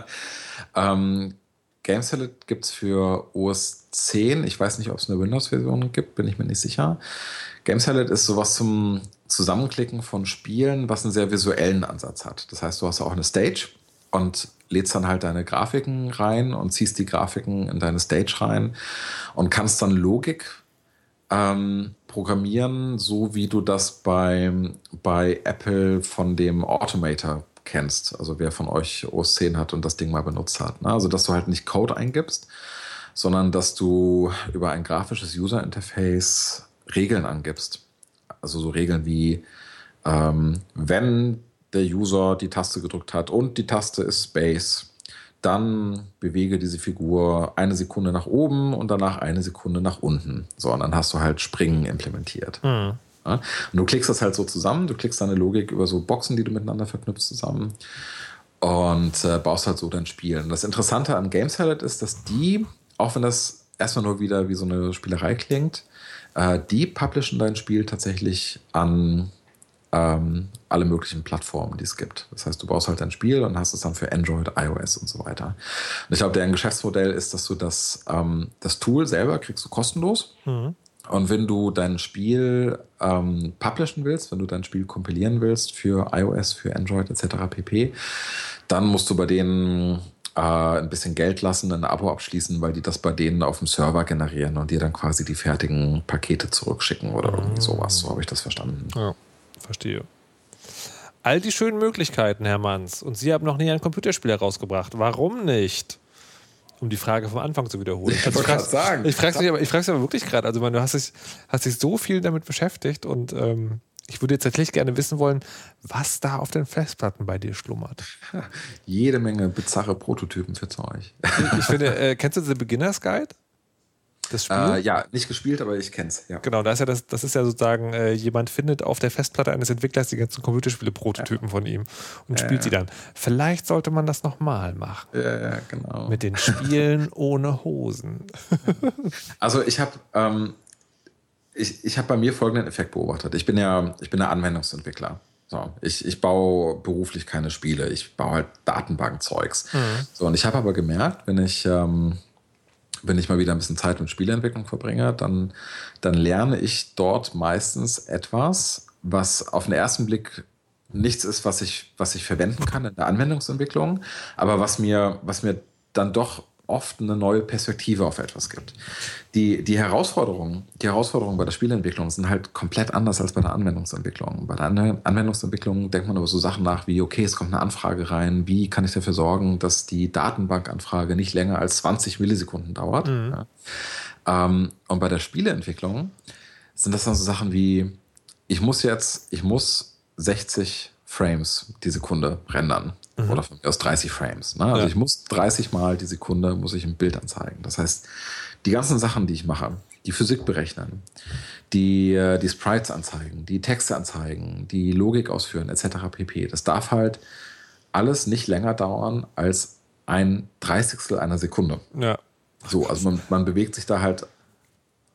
ähm, Game Salad gibt es für OS 10. Ich weiß nicht, ob es eine Windows-Version gibt, bin ich mir nicht sicher. Game Salad ist sowas zum Zusammenklicken von Spielen, was einen sehr visuellen Ansatz hat. Das heißt, du hast auch eine Stage und lädst dann halt deine Grafiken rein und ziehst die Grafiken in deine Stage rein und kannst dann Logik ähm, programmieren, so wie du das bei, bei Apple von dem Automator kennst. Also wer von euch OS 10 hat und das Ding mal benutzt hat. Ne? Also dass du halt nicht Code eingibst, sondern dass du über ein grafisches User-Interface Regeln angibst. Also so Regeln wie, ähm, wenn der User die Taste gedrückt hat und die Taste ist Space, dann bewege diese Figur eine Sekunde nach oben und danach eine Sekunde nach unten. So, und dann hast du halt Springen implementiert. Ja? Und du klickst das halt so zusammen, du klickst deine Logik über so Boxen, die du miteinander verknüpfst, zusammen und äh, baust halt so dein Spiel. Und das Interessante an Game Salad ist, dass die, auch wenn das erstmal nur wieder wie so eine Spielerei klingt, äh, die publishen dein Spiel tatsächlich an ähm, alle möglichen Plattformen, die es gibt. Das heißt, du baust halt dein Spiel und hast es dann für Android, iOS und so weiter. Und ich glaube, deren Geschäftsmodell ist, dass du das, ähm, das Tool selber kriegst du kostenlos. Und wenn du dein Spiel ähm, publishen willst, wenn du dein Spiel kompilieren willst für iOS, für Android etc. pp., dann musst du bei denen äh, ein bisschen Geld lassen, ein Abo abschließen, weil die das bei denen auf dem Server generieren und dir dann quasi die fertigen Pakete zurückschicken oder irgendwie sowas. So habe ich das verstanden. Ja, verstehe. All die schönen Möglichkeiten, Herr Manns. Und Sie haben noch nie ein Computerspiel herausgebracht. Warum nicht? Um die Frage vom Anfang zu wiederholen. Ich Also wollte frag's- gerade sagen. Ich frage mich aber, ich frag's aber wirklich gerade. Also, ich meine, du hast dich, hast dich so viel damit beschäftigt und ähm, ich würde jetzt tatsächlich gerne wissen wollen, was da auf den Festplatten bei dir schlummert. Jede Menge bizarre Prototypen für Zeug. Ich finde, äh, kennst du The Beginner's Guide? Das Spiel? äh, ja, nicht gespielt, aber ich kenn's. Ja. Genau, da ist ja das, das ist ja sozusagen, äh, jemand findet auf der Festplatte eines Entwicklers die ganzen Computerspiele-Prototypen von ihm und spielt sie dann. Vielleicht sollte man das nochmal machen. Ja, ja, genau. Mit den Spielen ohne Hosen. Also ich habe ähm, ich, ich hab bei mir folgenden Effekt beobachtet. Ich bin ja, ich bin ja Anwendungsentwickler. So, ich, ich baue beruflich keine Spiele, ich baue halt Datenbankzeugs. So, und ich habe aber gemerkt, wenn ich, ähm, wenn ich mal wieder ein bisschen Zeit mit Spieleentwicklung verbringe, dann, dann lerne ich dort meistens etwas, was auf den ersten Blick nichts ist, was ich, was ich verwenden kann in der Anwendungsentwicklung, aber was mir, was mir dann doch oft eine neue Perspektive auf etwas gibt. Die, die Herausforderungen, die Herausforderungen bei der Spieleentwicklung sind halt komplett anders als bei der Anwendungsentwicklung. Bei der An Anwendungsentwicklung denkt man über so Sachen nach wie, okay, es kommt eine Anfrage rein, wie kann ich dafür sorgen, dass die Datenbankanfrage nicht länger als 20 Millisekunden dauert. Ja. Ähm, und bei der Spieleentwicklung sind das dann so Sachen wie, ich muss jetzt, ich muss 60 Frames die Sekunde rendern. Oder von mir aus 30 Frames. Ne? Also Ja. ich muss 30 Mal die Sekunde muss ich ein Bild anzeigen. Das heißt, die ganzen Sachen, die ich mache, die Physik berechnen, die, äh, die Sprites anzeigen, die Texte anzeigen, die Logik ausführen, etc. pp. Das darf halt alles nicht länger dauern als ein Dreißigstel einer Sekunde. Ja. So, also man, man bewegt sich da halt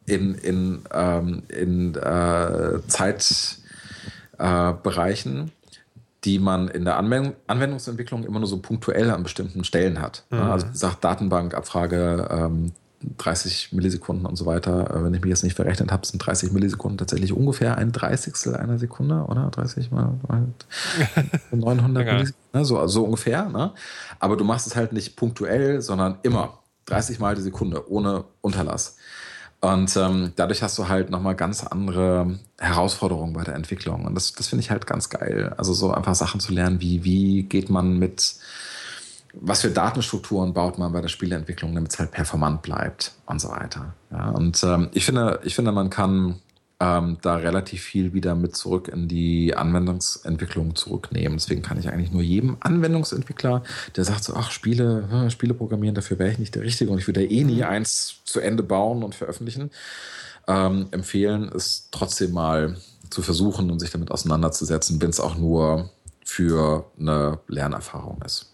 in, in, ähm, in äh, Zeitbereichen, äh, die man in der Anwend Anwendungsentwicklung immer nur so punktuell an bestimmten Stellen hat. Mhm. Also gesagt, Datenbankabfrage, ähm, 30 Millisekunden und so weiter. Äh, wenn ich mich jetzt nicht verrechnet habe, sind 30 Millisekunden tatsächlich ungefähr ein Dreißigstel einer Sekunde, oder? 30 mal 900 Millisekunden, ne? so, so ungefähr. Ne? Aber du machst es halt nicht punktuell, sondern immer 30 Mal die Sekunde, ohne Unterlass. Und ähm, dadurch hast du halt nochmal ganz andere Herausforderungen bei der Entwicklung. Und das, das finde ich halt ganz geil. Also so einfach Sachen zu lernen, wie, wie geht man mit was für Datenstrukturen baut man bei der Spieleentwicklung, damit es halt performant bleibt und so weiter. Ja, und ähm, ich finde, ich finde, man kann ähm, da relativ viel wieder mit zurück in die Anwendungsentwicklung zurücknehmen. Deswegen kann ich eigentlich nur jedem Anwendungsentwickler, der sagt so, ach, Spiele, hm, Spiele programmieren, dafür wäre ich nicht der Richtige und ich würde eh nie mhm. eins zu Ende bauen und veröffentlichen, ähm, empfehlen, es trotzdem mal zu versuchen und sich damit auseinanderzusetzen, wenn es auch nur für eine Lernerfahrung ist.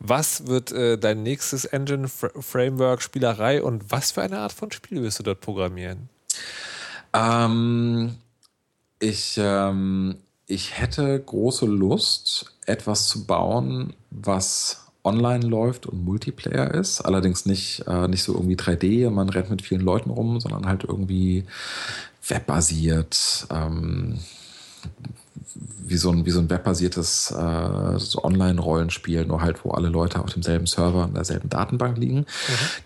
Was wird äh, dein nächstes Engine, Framework, Spielerei und was für eine Art von Spiel wirst du dort programmieren? Ähm, ich, ähm, ich hätte große Lust, etwas zu bauen, was online läuft und Multiplayer ist. Allerdings nicht, äh, nicht so irgendwie 3D, man rennt mit vielen Leuten rum, sondern halt irgendwie webbasiert. Ähm, wie so ein, wie so ein webbasiertes äh, so Online-Rollenspiel, nur halt, wo alle Leute auf demselben Server und derselben Datenbank liegen. Mhm.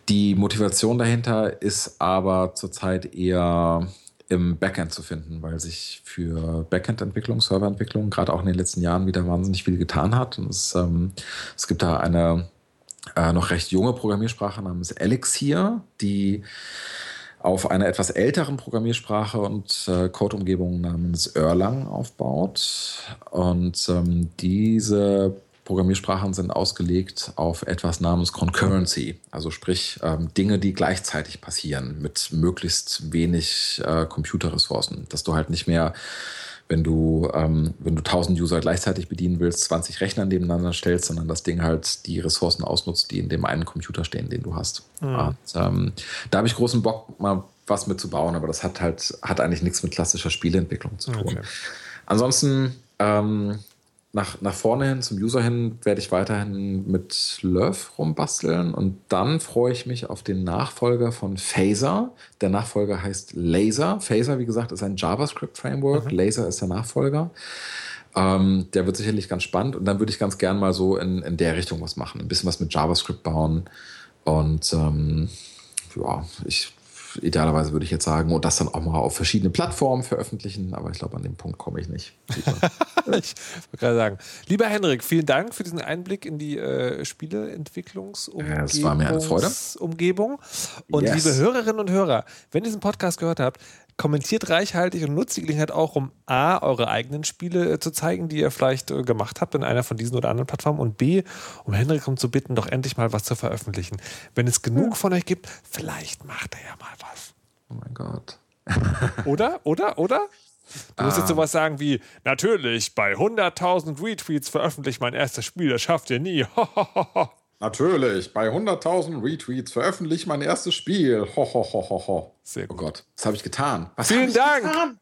Die Motivation dahinter ist aber zurzeit eher im Backend zu finden, weil sich für Backend-Entwicklung, Serverentwicklung gerade auch in den letzten Jahren wieder wahnsinnig viel getan hat. Und es, ähm, es gibt da eine äh, noch recht junge Programmiersprache namens Elixir, die auf einer etwas älteren Programmiersprache und äh, Codeumgebung namens Erlang aufbaut. Und ähm, diese Programmiersprachen sind ausgelegt auf etwas namens Concurrency, also sprich ähm, Dinge, die gleichzeitig passieren mit möglichst wenig äh, Computerressourcen, dass du halt nicht mehr wenn du, ähm, wenn du 1000 User gleichzeitig bedienen willst, 20 Rechner nebeneinander stellst, sondern das Ding halt die Ressourcen ausnutzt, die in dem einen Computer stehen, den du hast. Mhm. Und, ähm, da habe ich großen Bock, mal was mit zu bauen, aber das hat halt, hat eigentlich nichts mit klassischer Spieleentwicklung zu tun. Okay. Ansonsten ähm, nach, nach vorne hin, zum User hin, werde ich weiterhin mit Love rumbasteln und dann freue ich mich auf den Nachfolger von Phaser. Der Nachfolger heißt Laser. Phaser, wie gesagt, ist ein JavaScript-Framework. Mhm. Laser ist der Nachfolger. Ähm, der wird sicherlich ganz spannend und dann würde ich ganz gern mal so in, in der Richtung was machen. Ein bisschen was mit JavaScript bauen und ähm, ja, ich idealerweise würde ich jetzt sagen, und das dann auch mal auf verschiedene Plattformen veröffentlichen, aber ich glaube, an dem Punkt komme ich nicht. ich wollte gerade sagen. Lieber Henrik, vielen Dank für diesen Einblick in die äh, Spieleentwicklungsumgebung. Ja, das war mir eine Freude. Umgebung. Und yes. liebe Hörerinnen und Hörer, wenn ihr diesen Podcast gehört habt, kommentiert reichhaltig und nutzt die Gelegenheit auch, um A, eure eigenen Spiele äh, zu zeigen, die ihr vielleicht äh, gemacht habt in einer von diesen oder anderen Plattformen und B, um Henrik um zu bitten, doch endlich mal was zu veröffentlichen. Wenn es genug hm. von euch gibt, vielleicht macht er ja mal was. Oh mein Gott. oder? Oder? Oder? Du musst ah. jetzt sowas sagen wie, natürlich, bei 100.000 Retweets veröffentlicht mein erstes Spiel, das schafft ihr nie. Natürlich, bei 100.000 Retweets veröffentliche ich mein erstes Spiel. Ho, ho, ho, ho, ho. Sehr gut. Oh Gott, was habe ich getan? Was Vielen Dank. Getan?